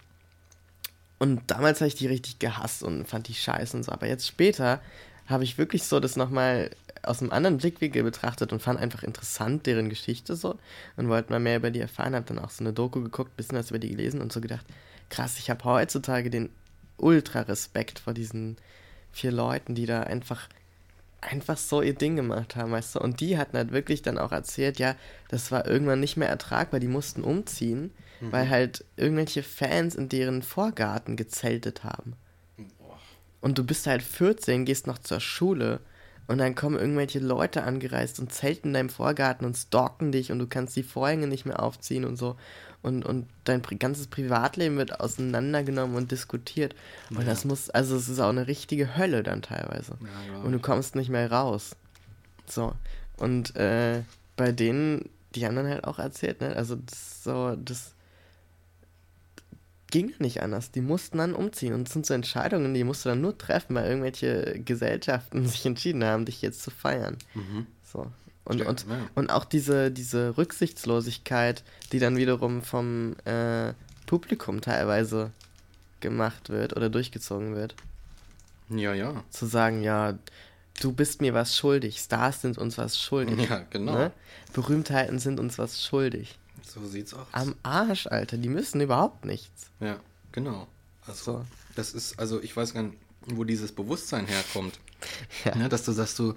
und damals habe ich die richtig gehasst und fand die scheiße und so. Aber jetzt später habe ich wirklich so das nochmal aus einem anderen Blickwinkel betrachtet und fand einfach interessant deren Geschichte so und wollte mal mehr über die erfahren. Habe dann auch so eine Doku geguckt, bisschen was über die gelesen und so gedacht, krass, ich habe heutzutage den ultra Respekt vor diesen vier Leuten, die da einfach einfach so ihr Ding gemacht haben, weißt du? Und die hatten halt wirklich dann auch erzählt, ja, das war irgendwann nicht mehr ertragbar, die mussten umziehen, weil halt irgendwelche Fans in deren Vorgarten gezeltet haben. Und du bist halt 14, gehst noch zur Schule und dann kommen irgendwelche Leute angereist und zelten in deinem Vorgarten und stalken dich und du kannst die Vorhänge nicht mehr aufziehen und so. Und, und dein ganzes Privatleben wird auseinandergenommen und diskutiert. Und
Ja.
das muss, also es ist auch eine richtige Hölle dann teilweise.
Ja,
Und du kommst nicht mehr raus. So. Und äh, bei denen, die haben dann halt auch erzählt, ne? Also das so, das ging nicht anders. Die mussten dann umziehen. Und das sind so Entscheidungen, die musst du dann nur treffen, weil irgendwelche Gesellschaften [laughs] sich entschieden haben, dich jetzt zu feiern.
Mhm.
So. Und,
Ja,
und,
ja.
und auch diese, diese Rücksichtslosigkeit, die dann wiederum vom äh, Publikum teilweise gemacht wird oder durchgezogen wird.
Ja, ja.
Zu sagen, ja, du bist mir was schuldig, Stars sind uns was schuldig.
Ja, genau.
Ne? Berühmtheiten sind uns was schuldig.
So sieht's aus.
Am Arsch, Alter, die müssen überhaupt nichts.
Ja, genau. Also,
So.
das ist, also ich weiß gar nicht, wo dieses Bewusstsein herkommt. [laughs]
Ja.
Ne, dass du sagst, du,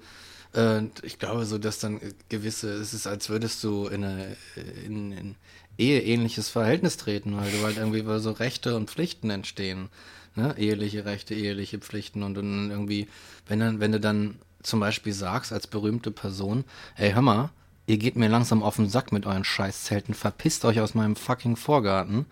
äh, ich glaube so, dass dann gewisse, es ist, als würdest du in eine in, in eheähnliches Verhältnis treten, weil du halt irgendwie so Rechte und Pflichten entstehen. Ne? Eheliche Rechte, eheliche Pflichten und dann irgendwie, wenn dann, wenn du dann zum Beispiel sagst als berühmte Person, ey, hör mal, ihr geht mir langsam auf den Sack mit euren Scheißzelten, verpisst euch aus meinem fucking Vorgarten,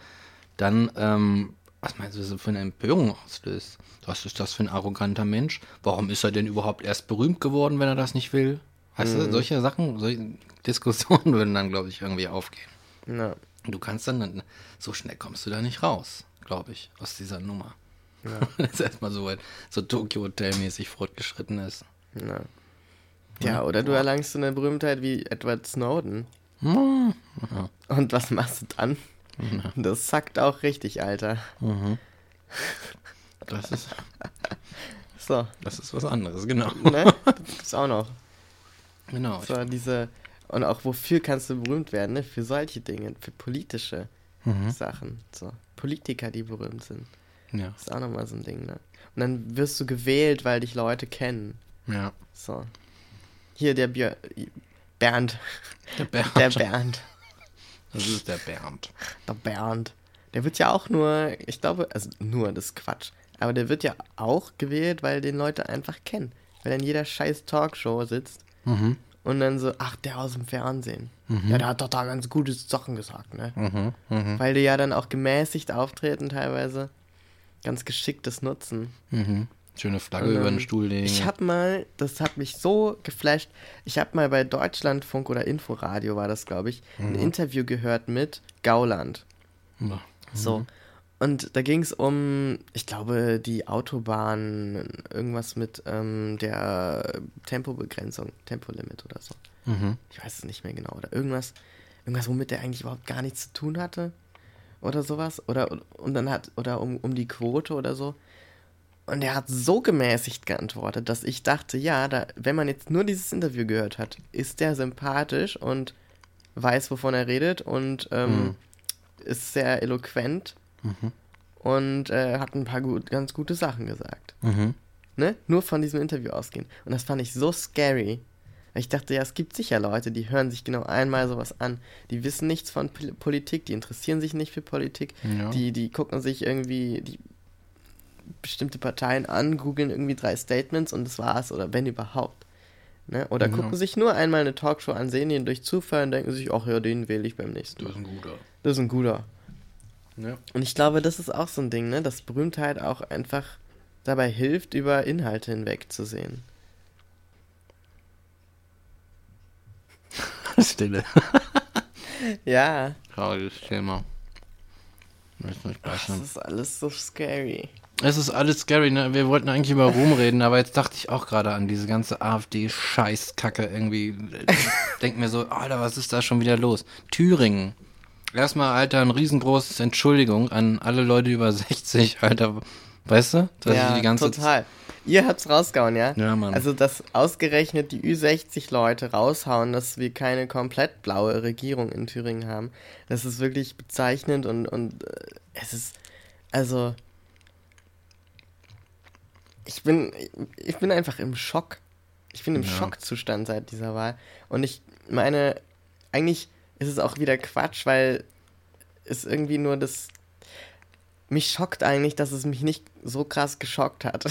dann, ähm, was meinst du, was das für eine Empörung auslöst? Was ist das für ein arroganter Mensch? Warum ist er denn überhaupt erst berühmt geworden, wenn er das nicht will? Weißt du, solche Sachen, solche Diskussionen [laughs] würden dann, glaube ich, irgendwie aufgehen.
Ja.
Du kannst dann, so schnell kommst du da nicht raus, glaube ich, aus dieser Nummer.
Ja. [laughs]
Wenn es erstmal so weit, so Tokyo Hotel-mäßig fortgeschritten ist.
Ja. ja, oder du erlangst so eine Berühmtheit wie Edward Snowden.
Hm,
Und was machst du dann? [laughs] Das sackt auch richtig, Alter.
Das ist, [laughs]
So,
das ist was anderes, genau.
ne? Das gibt's auch noch. [laughs]
Genau.
So, diese. Und auch wofür kannst du berühmt werden, ne? Für solche Dinge, für politische
Mhm.
Sachen. So. Politiker, die berühmt sind.
Ja,
ist auch nochmal so ein Ding, ne? Und dann wirst du gewählt, weil dich Leute kennen.
ja.
So. Hier der Björ Bernd.
Der Bernd.
Der Bernd.
Das ist der Bernd.
Der Bernd. Der wird ja auch nur, ich glaube, also nur, das ist Quatsch. Aber der wird ja auch gewählt, weil den Leute einfach kennen. Weil er in jeder scheiß Talkshow sitzt
Mhm.
und dann so, ach, der aus dem Fernsehen. Ja, der hat doch da ganz gute Sachen gesagt, ne?
Mhm. Mhm.
Weil die ja dann auch gemäßigt auftreten teilweise. Ganz geschicktes Nutzen.
Mhm. Schöne Flagge über den Stuhl legen.
Ich habe mal, das hat mich so geflasht, ich habe mal bei Deutschlandfunk oder Inforadio war das, glaube ich,
Mhm.
ein Interview gehört mit Gauland.
Ja.
So. Und da ging es um, ich glaube, die Autobahn, irgendwas mit ähm, der Tempobegrenzung, Tempolimit oder so.
Mhm.
Ich weiß es nicht mehr genau. Oder irgendwas, irgendwas, womit der eigentlich überhaupt gar nichts zu tun hatte. Oder sowas. Oder und dann hat, oder um, um die Quote oder so. Und er hat so gemäßigt geantwortet, dass ich dachte, ja, da, wenn man jetzt nur dieses Interview gehört hat, ist der sympathisch und weiß, wovon er redet und ähm, ist sehr eloquent und äh, hat ein paar gut, ganz gute Sachen gesagt.
Mhm.
Ne? Nur von diesem Interview ausgehen. Und das fand ich so scary. Ich dachte, ja, es gibt sicher Leute, die hören sich genau einmal sowas an. Die wissen nichts von Pol Politik, die interessieren sich nicht für Politik.
Ja.
Die, die gucken sich irgendwie die bestimmte Parteien an, googeln irgendwie drei Statements und das war's. Oder wenn überhaupt. Ne? Oder
Ja.
gucken sich nur einmal eine Talkshow an, sehen den durch Zufall und denken sich, ach ja, den wähle ich beim nächsten
Das ist ein guter.
Das ist ein guter.
Ja.
Und ich glaube, das ist auch so ein Ding, ne? dass Berühmtheit auch einfach dabei hilft, über Inhalte hinwegzusehen. [laughs]
Stille. [laughs]
Ja,
Trauriges Thema.
Das ist alles so scary.
Es ist alles scary, ne? Wir wollten eigentlich über Ruhm reden, aber jetzt dachte ich auch gerade an diese ganze AfD-Scheißkacke irgendwie. Denk mir so, Alter, was ist da schon wieder los? Thüringen. Erstmal, Alter, ein riesengroßes Entschuldigung an alle Leute über 60, Alter. Weißt du? Dass
ja,
die ganze
total. Ihr habt's rausgehauen, ja?
Ja, Mann.
Also, dass ausgerechnet die Ü60-Leute raushauen, dass wir keine komplett blaue Regierung in Thüringen haben, das ist wirklich bezeichnend und, und äh, es ist, also, ich bin, ich bin einfach im Schock. Ich bin im
Ja.
Schockzustand seit dieser Wahl. Und ich meine, eigentlich ist es auch wieder Quatsch, weil es irgendwie nur das. Mich schockt eigentlich, dass es mich nicht so krass geschockt hat.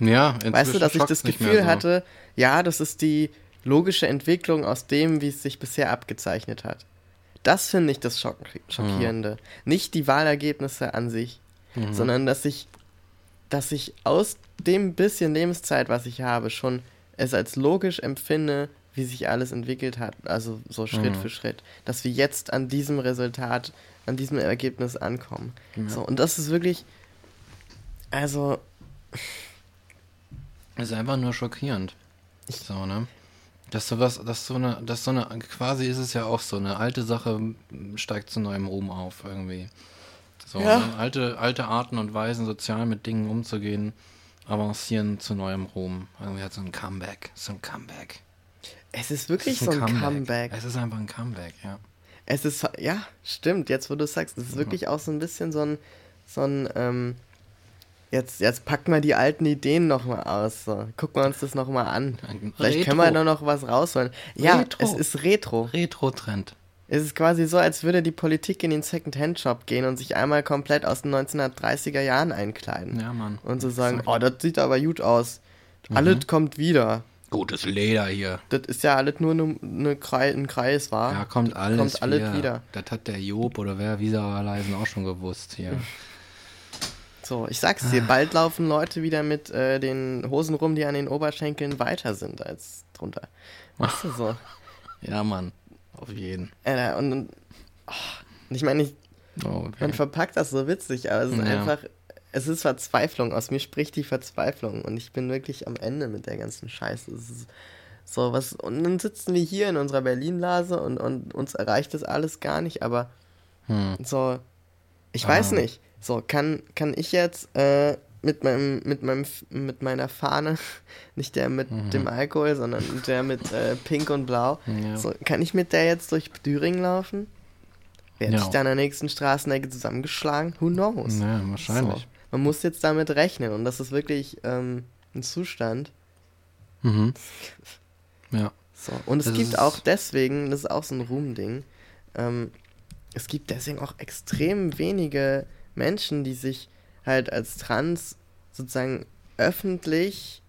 Ja,
Weißt du, dass ich das Gefühl
so.
hatte, ja, das ist die logische Entwicklung aus dem, wie es sich bisher abgezeichnet hat. Das finde ich das Schock Schockierende. Nicht die Wahlergebnisse an sich,
Mhm.
sondern dass ich, dass ich aus dem bisschen Lebenszeit, was ich habe, schon es als logisch empfinde, wie sich alles entwickelt hat. Also so Schritt
Mhm.
für Schritt. Dass wir jetzt an diesem Resultat, an diesem Ergebnis ankommen.
Ja.
So, und das ist wirklich, also,
Ist einfach nur schockierend. So, ne? Dass sowas, dass so eine, dass so eine, quasi ist es ja auch so, eine alte Sache steigt zu neuem Ruhm auf irgendwie. So,
Ja.
ne? alte, alte Arten und Weisen, sozial mit Dingen umzugehen, avancieren zu neuem Ruhm. Irgendwie hat so ein Comeback. So ein Comeback.
Es ist
Es
wirklich
ist
so ein Comeback.
Es ist einfach ein Comeback, ja.
Es ist, ja, stimmt, jetzt wo du sagst, es ist wirklich auch so ein bisschen so ein, so ein, ähm, jetzt, jetzt packen wir die alten Ideen nochmal aus, so. Gucken wir uns das nochmal an.
Ein
Vielleicht können wir da noch was rausholen. Ja,
Retro.
es ist Retro.
Retro-Trend.
Es ist quasi so, als würde die Politik in den Second-Hand-Shop gehen und sich einmal komplett aus den 1930er Jahren einkleiden.
Ja, Mann.
Und so sagen, oh, das sieht aber gut aus. Alles kommt wieder.
Gutes Leder hier.
Das ist ja alles nur ne, ne ein Kreis, war.
Ja, kommt alles,
kommt alles
wieder.
wieder.
Das hat der Job oder wer Wieserleisen auch schon gewusst hier. [laughs]
So, ich sag's
Ah.
dir, bald laufen Leute wieder mit äh, den Hosen rum, die an den Oberschenkeln weiter sind als drunter. Weißt du so? [laughs]
Ja, Mann. Auf jeden.
Äh, und, und oh, und ich meine,
Oh, okay.
man verpackt das so witzig, aber es ist
Ja.
einfach, es ist Verzweiflung. Aus mir spricht die Verzweiflung und ich bin wirklich am Ende mit der ganzen Scheiße. Es ist so was, und dann sitzen wir hier in unserer Berlin-Blase und, und uns erreicht das alles gar nicht, aber
Hm.
so, ich weiß
Ah.
nicht. So, kann, kann ich jetzt äh, mit meinem, mit meinem, mit meiner Fahne, [laughs] nicht der mit dem Alkohol, sondern der mit äh, Pink und Blau,
Ja.
so, kann ich mit der jetzt durch Thüringen laufen? Werde
Ja.
ich da an der nächsten Straßenecke zusammengeschlagen? Who knows?
Ja, wahrscheinlich.
So, man muss jetzt damit rechnen und das ist wirklich ähm, ein Zustand.
Mhm. Ja.
So. Und es
Das
gibt auch deswegen, das ist auch so ein Ruhmding, ähm, es gibt deswegen auch extrem wenige Menschen, die sich halt als trans sozusagen öffentlich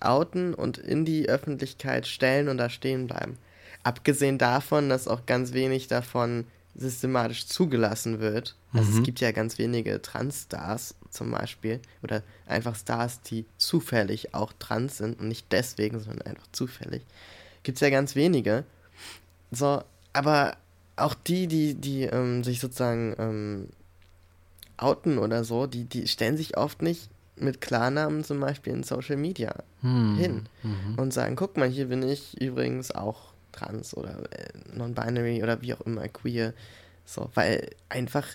outen und in die Öffentlichkeit stellen und da stehen bleiben. Abgesehen davon, dass auch ganz wenig davon systematisch zugelassen wird. Also
Mhm.
es gibt ja ganz wenige Trans-Stars zum Beispiel oder einfach Stars, die zufällig auch trans sind und nicht deswegen, sondern einfach zufällig. Gibt es ja ganz wenige. So, aber auch die, die, die ähm, sich sozusagen ähm, outen oder so, die, die stellen sich oft nicht mit Klarnamen zum Beispiel in Social Media
Hm.
hin
Mhm.
und sagen, guck mal, hier bin ich übrigens auch trans oder äh, non-binary oder wie auch immer, queer. So, weil einfach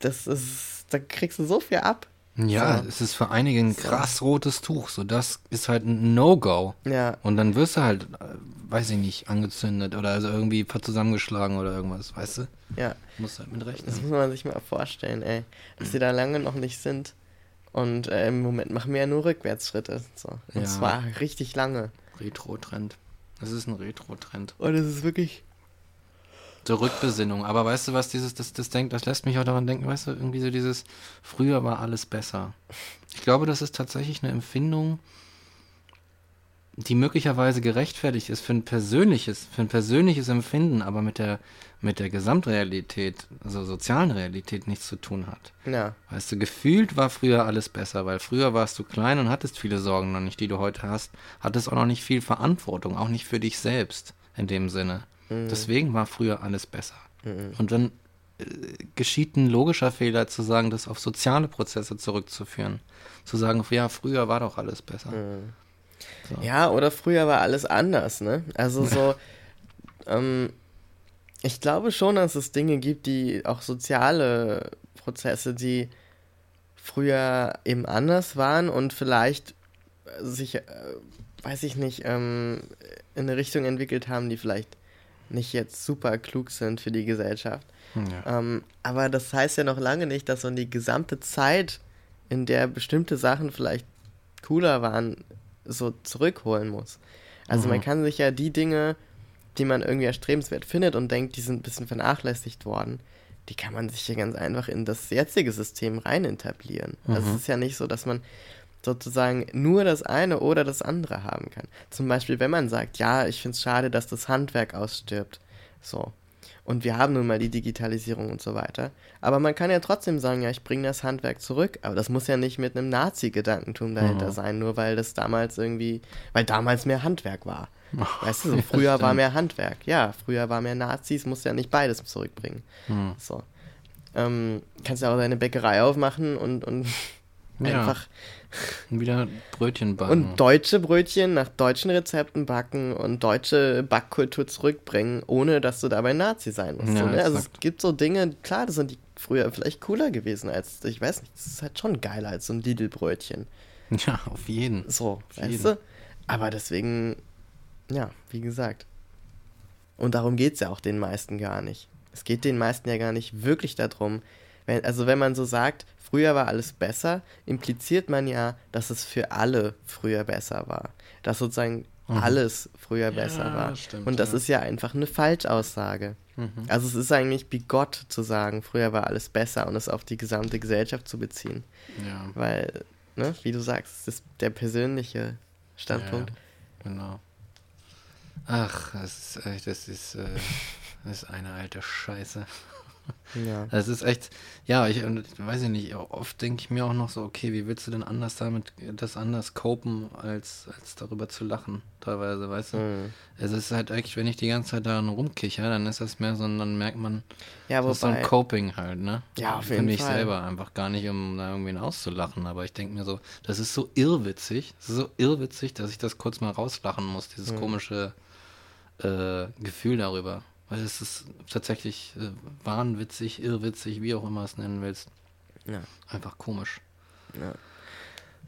das ist, da kriegst du so viel ab.
Ja,
So.
es ist für einige ein krass rotes Tuch. So, das ist halt ein No-Go.
Ja,
Und dann wirst du halt, äh, weiß ich nicht, angezündet oder also irgendwie zusammengeschlagen oder irgendwas, weißt du?
ja.
Musst halt mit
Das
rechnen.
muss man sich mal vorstellen, ey. Dass die da lange noch nicht sind. Und äh, im Moment machen wir ja nur Rückwärtsschritte. So. Und
Ja.
zwar richtig lange.
Retro-Trend. Das ist ein Retro-Trend.
Und es ist wirklich.
Zur Rückbesinnung. Aber weißt du, was dieses, das, das denkt, das lässt mich auch daran denken, weißt du, irgendwie so dieses, früher war alles besser. Ich glaube, das ist tatsächlich eine Empfindung, die möglicherweise gerechtfertigt ist für ein persönliches, für ein persönliches Empfinden, aber mit der, mit der Gesamtrealität, also sozialen Realität nichts zu tun hat.
Ja.
Weißt du, gefühlt war früher alles besser, weil früher warst du klein und hattest viele Sorgen noch nicht, die du heute hast, hattest auch noch nicht viel Verantwortung, auch nicht für dich selbst in dem Sinne. Deswegen war früher alles besser. Und dann äh, geschieht ein logischer Fehler zu sagen, das auf soziale Prozesse zurückzuführen. Zu sagen, ja, früher war doch alles besser. So.
Ja, oder früher war alles anders, ne? Also so, [laughs] ähm, ich glaube schon, dass es Dinge gibt, die auch soziale Prozesse, die früher eben anders waren und vielleicht sich, äh, weiß ich nicht, ähm, in eine Richtung entwickelt haben, die vielleicht nicht jetzt super klug sind für die Gesellschaft.
Ja.
Ähm, aber das heißt ja noch lange nicht, dass man die gesamte Zeit, in der bestimmte Sachen vielleicht cooler waren, so zurückholen muss. Also man
Mhm.
kann sich ja die Dinge, die man irgendwie erstrebenswert findet und denkt, die sind ein bisschen vernachlässigt worden, die kann man sich ja ganz einfach in das jetzige System rein etablieren. Also
Mhm.
es ist ja nicht so, dass man sozusagen nur das eine oder das andere haben kann. Zum Beispiel, wenn man sagt, ja, ich finde es schade, dass das Handwerk ausstirbt. So. Und wir haben nun mal die Digitalisierung und so weiter. Aber man kann ja trotzdem sagen, ja, ich bringe das Handwerk zurück. Aber das muss ja nicht mit einem Nazi-Gedankentum dahinter
Mhm.
sein, nur weil das damals irgendwie, weil damals mehr Handwerk war. Weißt du, so
Ja,
früher war mehr Handwerk. Ja, früher war mehr Nazis, muss ja nicht beides zurückbringen.
Hm.
So. Ähm, kannst ja auch deine Bäckerei aufmachen und, und
Ja.
Einfach
Wieder Brötchen backen.
und deutsche Brötchen nach deutschen Rezepten backen und deutsche Backkultur zurückbringen, ohne dass du dabei Nazi sein musst.
Ja,
so, ne? Also es gibt so Dinge, klar, das sind die früher vielleicht cooler gewesen als, ich weiß nicht, das ist halt schon geiler als so ein Lidl-Brötchen.
ja, auf jeden.
So,
Auf
weißt
jeden.
du? Aber deswegen, ja, wie gesagt. Und darum geht es ja auch den meisten gar nicht. Es geht den meisten ja gar nicht wirklich darum, wenn, also wenn man so sagt, früher war alles besser, impliziert man ja, dass es für alle früher besser war. Dass sozusagen alles früher besser war.
Mhm. stimmt,
Und das
ja.
ist ja einfach eine Falschaussage.
Mhm.
Also es ist eigentlich bigott zu sagen, früher war alles besser und es auf die gesamte Gesellschaft zu beziehen.
Ja.
Weil, ne, wie du sagst, es ist der persönliche Standpunkt.
Ja, genau. Ach, das ist echt, das ist, äh, das ist eine alte Scheiße.
Ja. [laughs]
Das ist echt, ja, ich ich weiß ich nicht, oft denke ich mir auch noch so, okay, wie willst du denn anders damit, das anders copen, als, als darüber zu lachen, teilweise, weißt du?
Mhm.
Es ist halt eigentlich, wenn ich die ganze Zeit daran rumkicher, dann ist das mehr so, dann merkt man,
Ja,
das ist so ein
wobei,
Coping halt, ne?
Ja, auf jeden
Finde ich
Fall.
selber, einfach gar nicht, um da irgendwen auszulachen, aber ich denke mir so, das ist so irrwitzig, das ist so irrwitzig, dass ich das kurz mal rauslachen muss, dieses
Mhm.
komische äh, Gefühl darüber. Weil es ist tatsächlich äh, wahnwitzig, irrwitzig, wie auch immer es nennen willst.
ja,
Einfach komisch.
ja.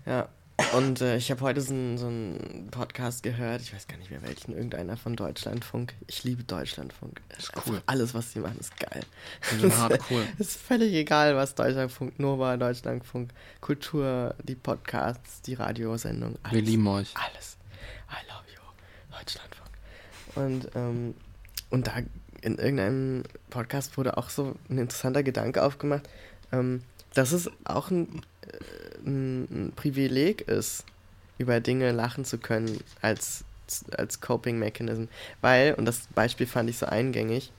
ja. Und äh, ich habe heute so einen so Podcast gehört, ich weiß gar nicht mehr welchen, irgendeiner von Deutschlandfunk. Ich liebe Deutschlandfunk.
Ist cool.
Alles, was sie machen, ist geil.
Ja, hart cool.
Ist völlig egal, was Deutschlandfunk, Nova, Deutschlandfunk, Kultur, die Podcasts, die Radiosendung, alles.
Wir lieben euch.
Alles. I love you. Deutschlandfunk. Und, ähm, und da in irgendeinem Podcast wurde auch so ein interessanter Gedanke aufgemacht, ähm, dass es auch ein, äh, ein, Privileg ist, über Dinge lachen zu können als, als Coping-Mechanism. Weil, und das Beispiel fand ich so eingängig,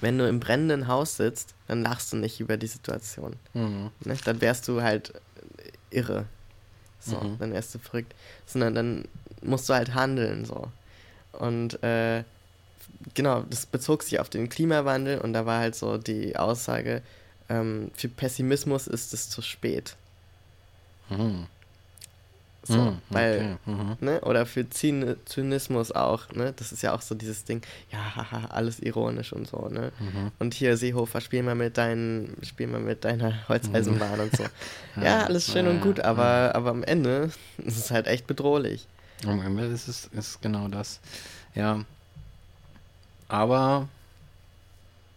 wenn du im brennenden Haus sitzt, dann lachst du nicht über die Situation.
Mhm.
Ne? Dann wärst du halt irre. So,
Mhm.
dann wärst du verrückt. Sondern dann musst du halt handeln, so. Und äh, genau, das bezog sich auf den Klimawandel und da war halt so die Aussage, ähm, für Pessimismus ist es zu spät.
Mhm.
So,
Mhm,
weil,
okay, mhm.
ne, oder für Zyn Zynismus auch, ne, das ist ja auch so dieses Ding, ja, haha, alles ironisch und so, ne.
Mhm.
Und hier, Seehofer, spiel mal mit deinen, spiel mal mit deiner Holzeisenbahn und so. [laughs] Ja, alles schön und gut, aber, aber am Ende [laughs] ist es halt echt bedrohlich.
Am Ende ist es ist genau das. Ja. Aber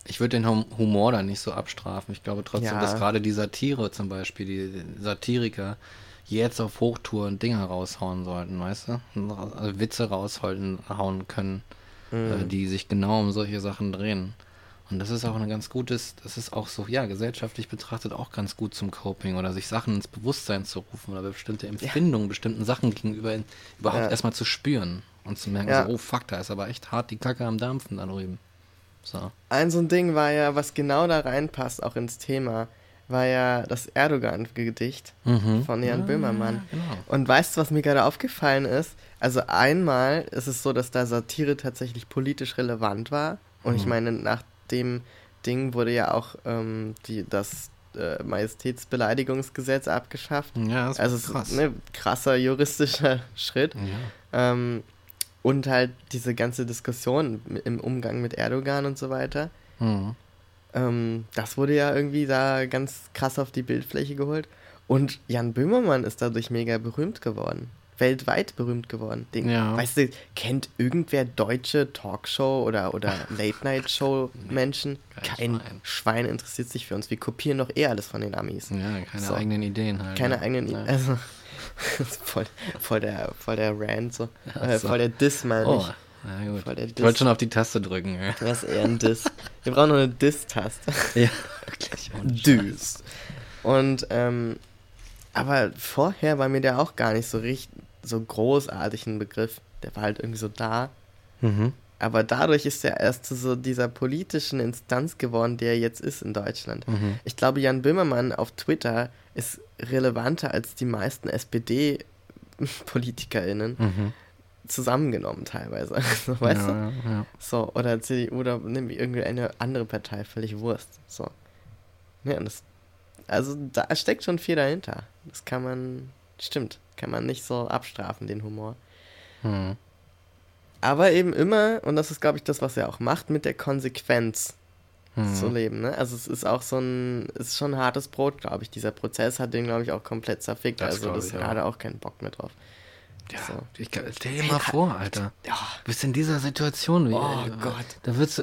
ich würde den Hum- Humor da nicht so abstrafen. Ich glaube trotzdem,
Ja.
dass gerade die Satire zum Beispiel, die Satiriker jetzt auf Hochtouren Dinger raushauen sollten, weißt du? Also Witze raushauen hauen können,
Mhm.
äh, die sich genau um solche Sachen drehen. Und das ist auch ein ganz gutes, das ist auch so, ja, gesellschaftlich betrachtet auch ganz gut zum Coping oder sich Sachen ins Bewusstsein zu rufen oder bestimmte Empfindungen, bestimmten Sachen gegenüber überhaupt
Ja.
erstmal zu spüren und zu merken,
Ja.
so, oh fuck, da ist aber echt hart die Kacke am Dampfen da drüben. So.
Ein so ein Ding war ja, was genau da reinpasst, auch ins Thema, war ja das Erdogan-Gedicht von Jan
Ja,
Böhmermann.
Genau.
Und weißt du, was mir gerade aufgefallen ist? Also einmal ist es so, dass da Satire tatsächlich politisch relevant war. Und ich
Mhm.
meine, nach dem Ding wurde ja auch ähm, die, das äh, Majestätsbeleidigungsgesetz abgeschafft.
Ja, das
Also
ist
es ist
krass.
ein krasser juristischer [laughs] Schritt.
Ja.
Ähm, und halt diese ganze Diskussion im Umgang mit Erdogan und so weiter.
Mhm.
Ähm, das wurde ja irgendwie da ganz krass auf die Bildfläche geholt. Und Jan Böhmermann ist dadurch mega berühmt geworden. Weltweit berühmt geworden. Den,
Ja.
Weißt du, kennt irgendwer deutsche Talkshow- oder, oder [laughs] Late-Night-Show-Menschen?
kein
Kein
Schwein.
Schwein. interessiert sich für uns. Wir kopieren doch eh alles von den Amis.
Ja, keine
So.
eigenen Ideen halt.
Keine
ne?
eigenen.
Ja.
Also, das ist [laughs] voll, voll, der, voll der Rant, so. Äh, voll der Diss, meine
Oh,
ich.
na gut.
Voll der
Ich wollte
Diss.
schon auf die Taste drücken. Ja,
Das ist eher ein Diss. Wir brauchen noch eine Diss-Taste. [laughs]
ja wirklich.
Düs. Und, ähm, aber vorher war mir der auch gar nicht so richtig, so großartig ein Begriff. Der war halt irgendwie so da.
Mhm.
Aber dadurch ist er erst zu so dieser politischen Instanz geworden, der er jetzt ist in Deutschland.
Mhm.
Ich glaube, Jan Böhmermann auf Twitter ist relevanter als die meisten SPD-PolitikerInnen
Mhm.
zusammengenommen teilweise. [laughs] Also, weißt du?
ja, ja, ja.
So, oder CDU oder nimm irgendeine andere Partei, völlig Wurst. So. Ja, das, also da steckt schon viel dahinter. Das kann man, stimmt, kann man nicht so abstrafen, den Humor.
Hm.
Aber eben immer, und das ist, glaube ich, das, was er auch macht, mit der Konsequenz
Hm.
zu leben. Ne? Also es ist auch so ein, es ist schon ein hartes Brot, glaube ich. Dieser Prozess hat den, glaube ich, auch komplett zerfickt.
Das
also das
ich
hat
auch.
er auch keinen Bock mehr drauf.
Ja,
So.
ich, stell dir mal vor, Alter.
Ja,
Du bist in dieser Situation. wie-
Oh
äh,
Gott.
Da wird's,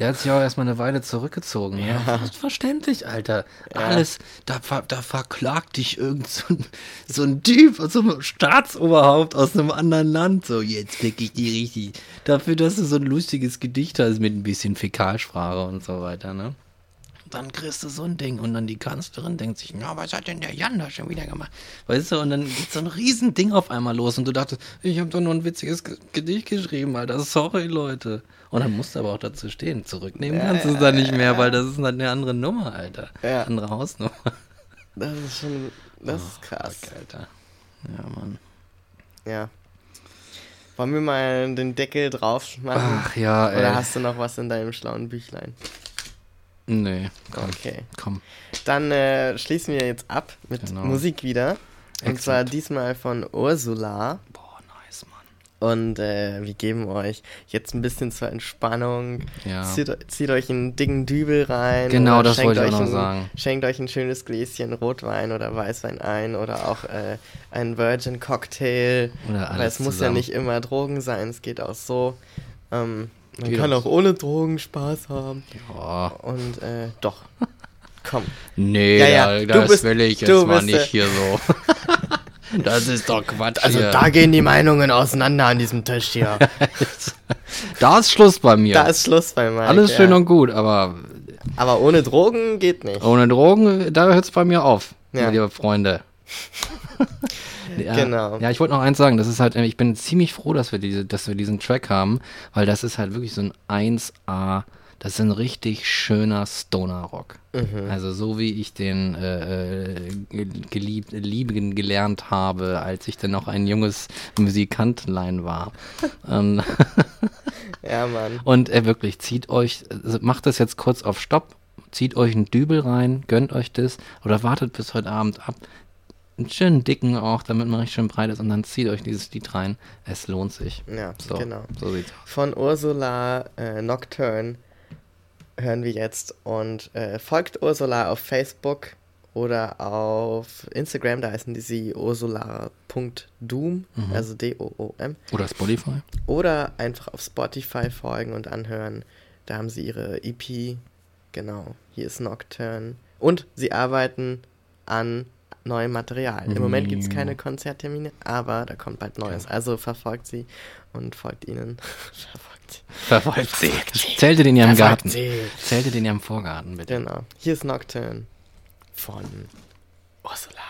der hat sich auch erstmal eine Weile zurückgezogen. Ja.
Ja.
Selbstverständlich, Alter.
Ja.
Alles, da, da verklagt dich irgend so ein, so ein Typ, so ein Staatsoberhaupt aus einem anderen Land. So, jetzt fick ich die richtig. Dafür, dass du so ein lustiges Gedicht hast mit ein bisschen Fäkalsprache und so weiter, ne? Dann kriegst du so ein Ding und dann die Kanzlerin denkt sich, na, was hat denn der Jan da schon wieder gemacht? Weißt du, und dann geht so ein riesen Ding auf einmal los und du dachtest, ich habe doch nur ein witziges Ge- Gedicht geschrieben, Alter, sorry, Leute. Und dann musst du aber auch dazu stehen. Zurücknehmen kannst du es dann nicht mehr, weil das ist halt eine andere Nummer, Alter.
Ja.
Andere Hausnummer.
das ist schon, das ist krass.
Fuck, Alter. Ja, Mann.
Ja. Wollen wir mal den Deckel drauf machen?
Ach ja, ey.
Oder hast du noch was in deinem schlauen Büchlein?
Nee, komm,
Okay.
komm.
Dann äh, schließen wir jetzt ab mit
Genau.
Musik wieder. Und
Exakt.
zwar diesmal von Ursula.
Boah, nice, Mann.
Und äh, wir geben euch jetzt ein bisschen zur Entspannung.
Ja.
Zieht, zieht euch einen dicken Dübel rein.
Genau, das wollte ich auch noch
ein,
sagen.
Schenkt euch ein schönes Gläschen Rotwein oder Weißwein ein oder auch äh, einen Virgin Cocktail.
Oder
Aber
alles
es muss
zusammen.
ja nicht immer Drogen sein, es geht auch so. Ähm, man kann
auch
auch ohne Drogen Spaß haben.
Ja.
Und äh, doch. Komm.
Nee,
Ja, ja,
da, das
bist-
will ich jetzt mal
bist,
nicht
äh,
hier so. [laughs] das ist doch Quatsch
Also
hier.
da gehen die Meinungen auseinander an diesem Tisch hier. [laughs]
Da ist Schluss bei mir.
Da ist Schluss bei Mike.
Alles
ja.
schön und gut, aber
Aber ohne Drogen geht nicht.
ohne Drogen, da hört es bei mir auf,
Ja.
liebe Freunde. Ja,
Genau.
Ja, ich wollte noch eins sagen, das ist halt, ich bin ziemlich froh, dass wir diese, dass wir diesen Track haben, weil das ist halt wirklich so ein 1A, das ist ein richtig schöner Stoner-Rock.
Mhm.
Also so wie ich den äh, äh, geliebt, lieben gelernt habe, als ich dann noch ein junges Musikantlein war. [laughs] ähm,
Ja, Mann.
und äh, wirklich, zieht euch, also macht das jetzt kurz auf Stopp, zieht euch einen Dübel rein, gönnt euch das oder wartet bis heute Abend ab. Einen schönen dicken auch, damit man richtig schön breit ist und dann zieht euch dieses Lied rein. Es lohnt sich.
Ja,
So,
genau.
so sieht's aus.
Von Ursula äh, Nocturne hören wir jetzt. Und äh, folgt Ursula auf Facebook oder auf Instagram, da heißen die sie ursula.doom,
Mhm.
also D-O-O-M.
Oder Spotify.
Oder einfach auf Spotify folgen und anhören. Da haben sie ihre EP. Genau, hier ist Nocturne. Und sie arbeiten an neuem Material. Im Moment gibt es
Ja.
keine Konzerttermine, aber da kommt bald Neues. Also verfolgt sie und folgt ihnen. [laughs] verfolgt sie.
Verfolgt sie.
Sie.
Zeltet in ihrem
Verfolgt
Garten.
sie.
Zeltet in ihrem Vorgarten, bitte.
Genau. Hier ist Nocturne von Ursula.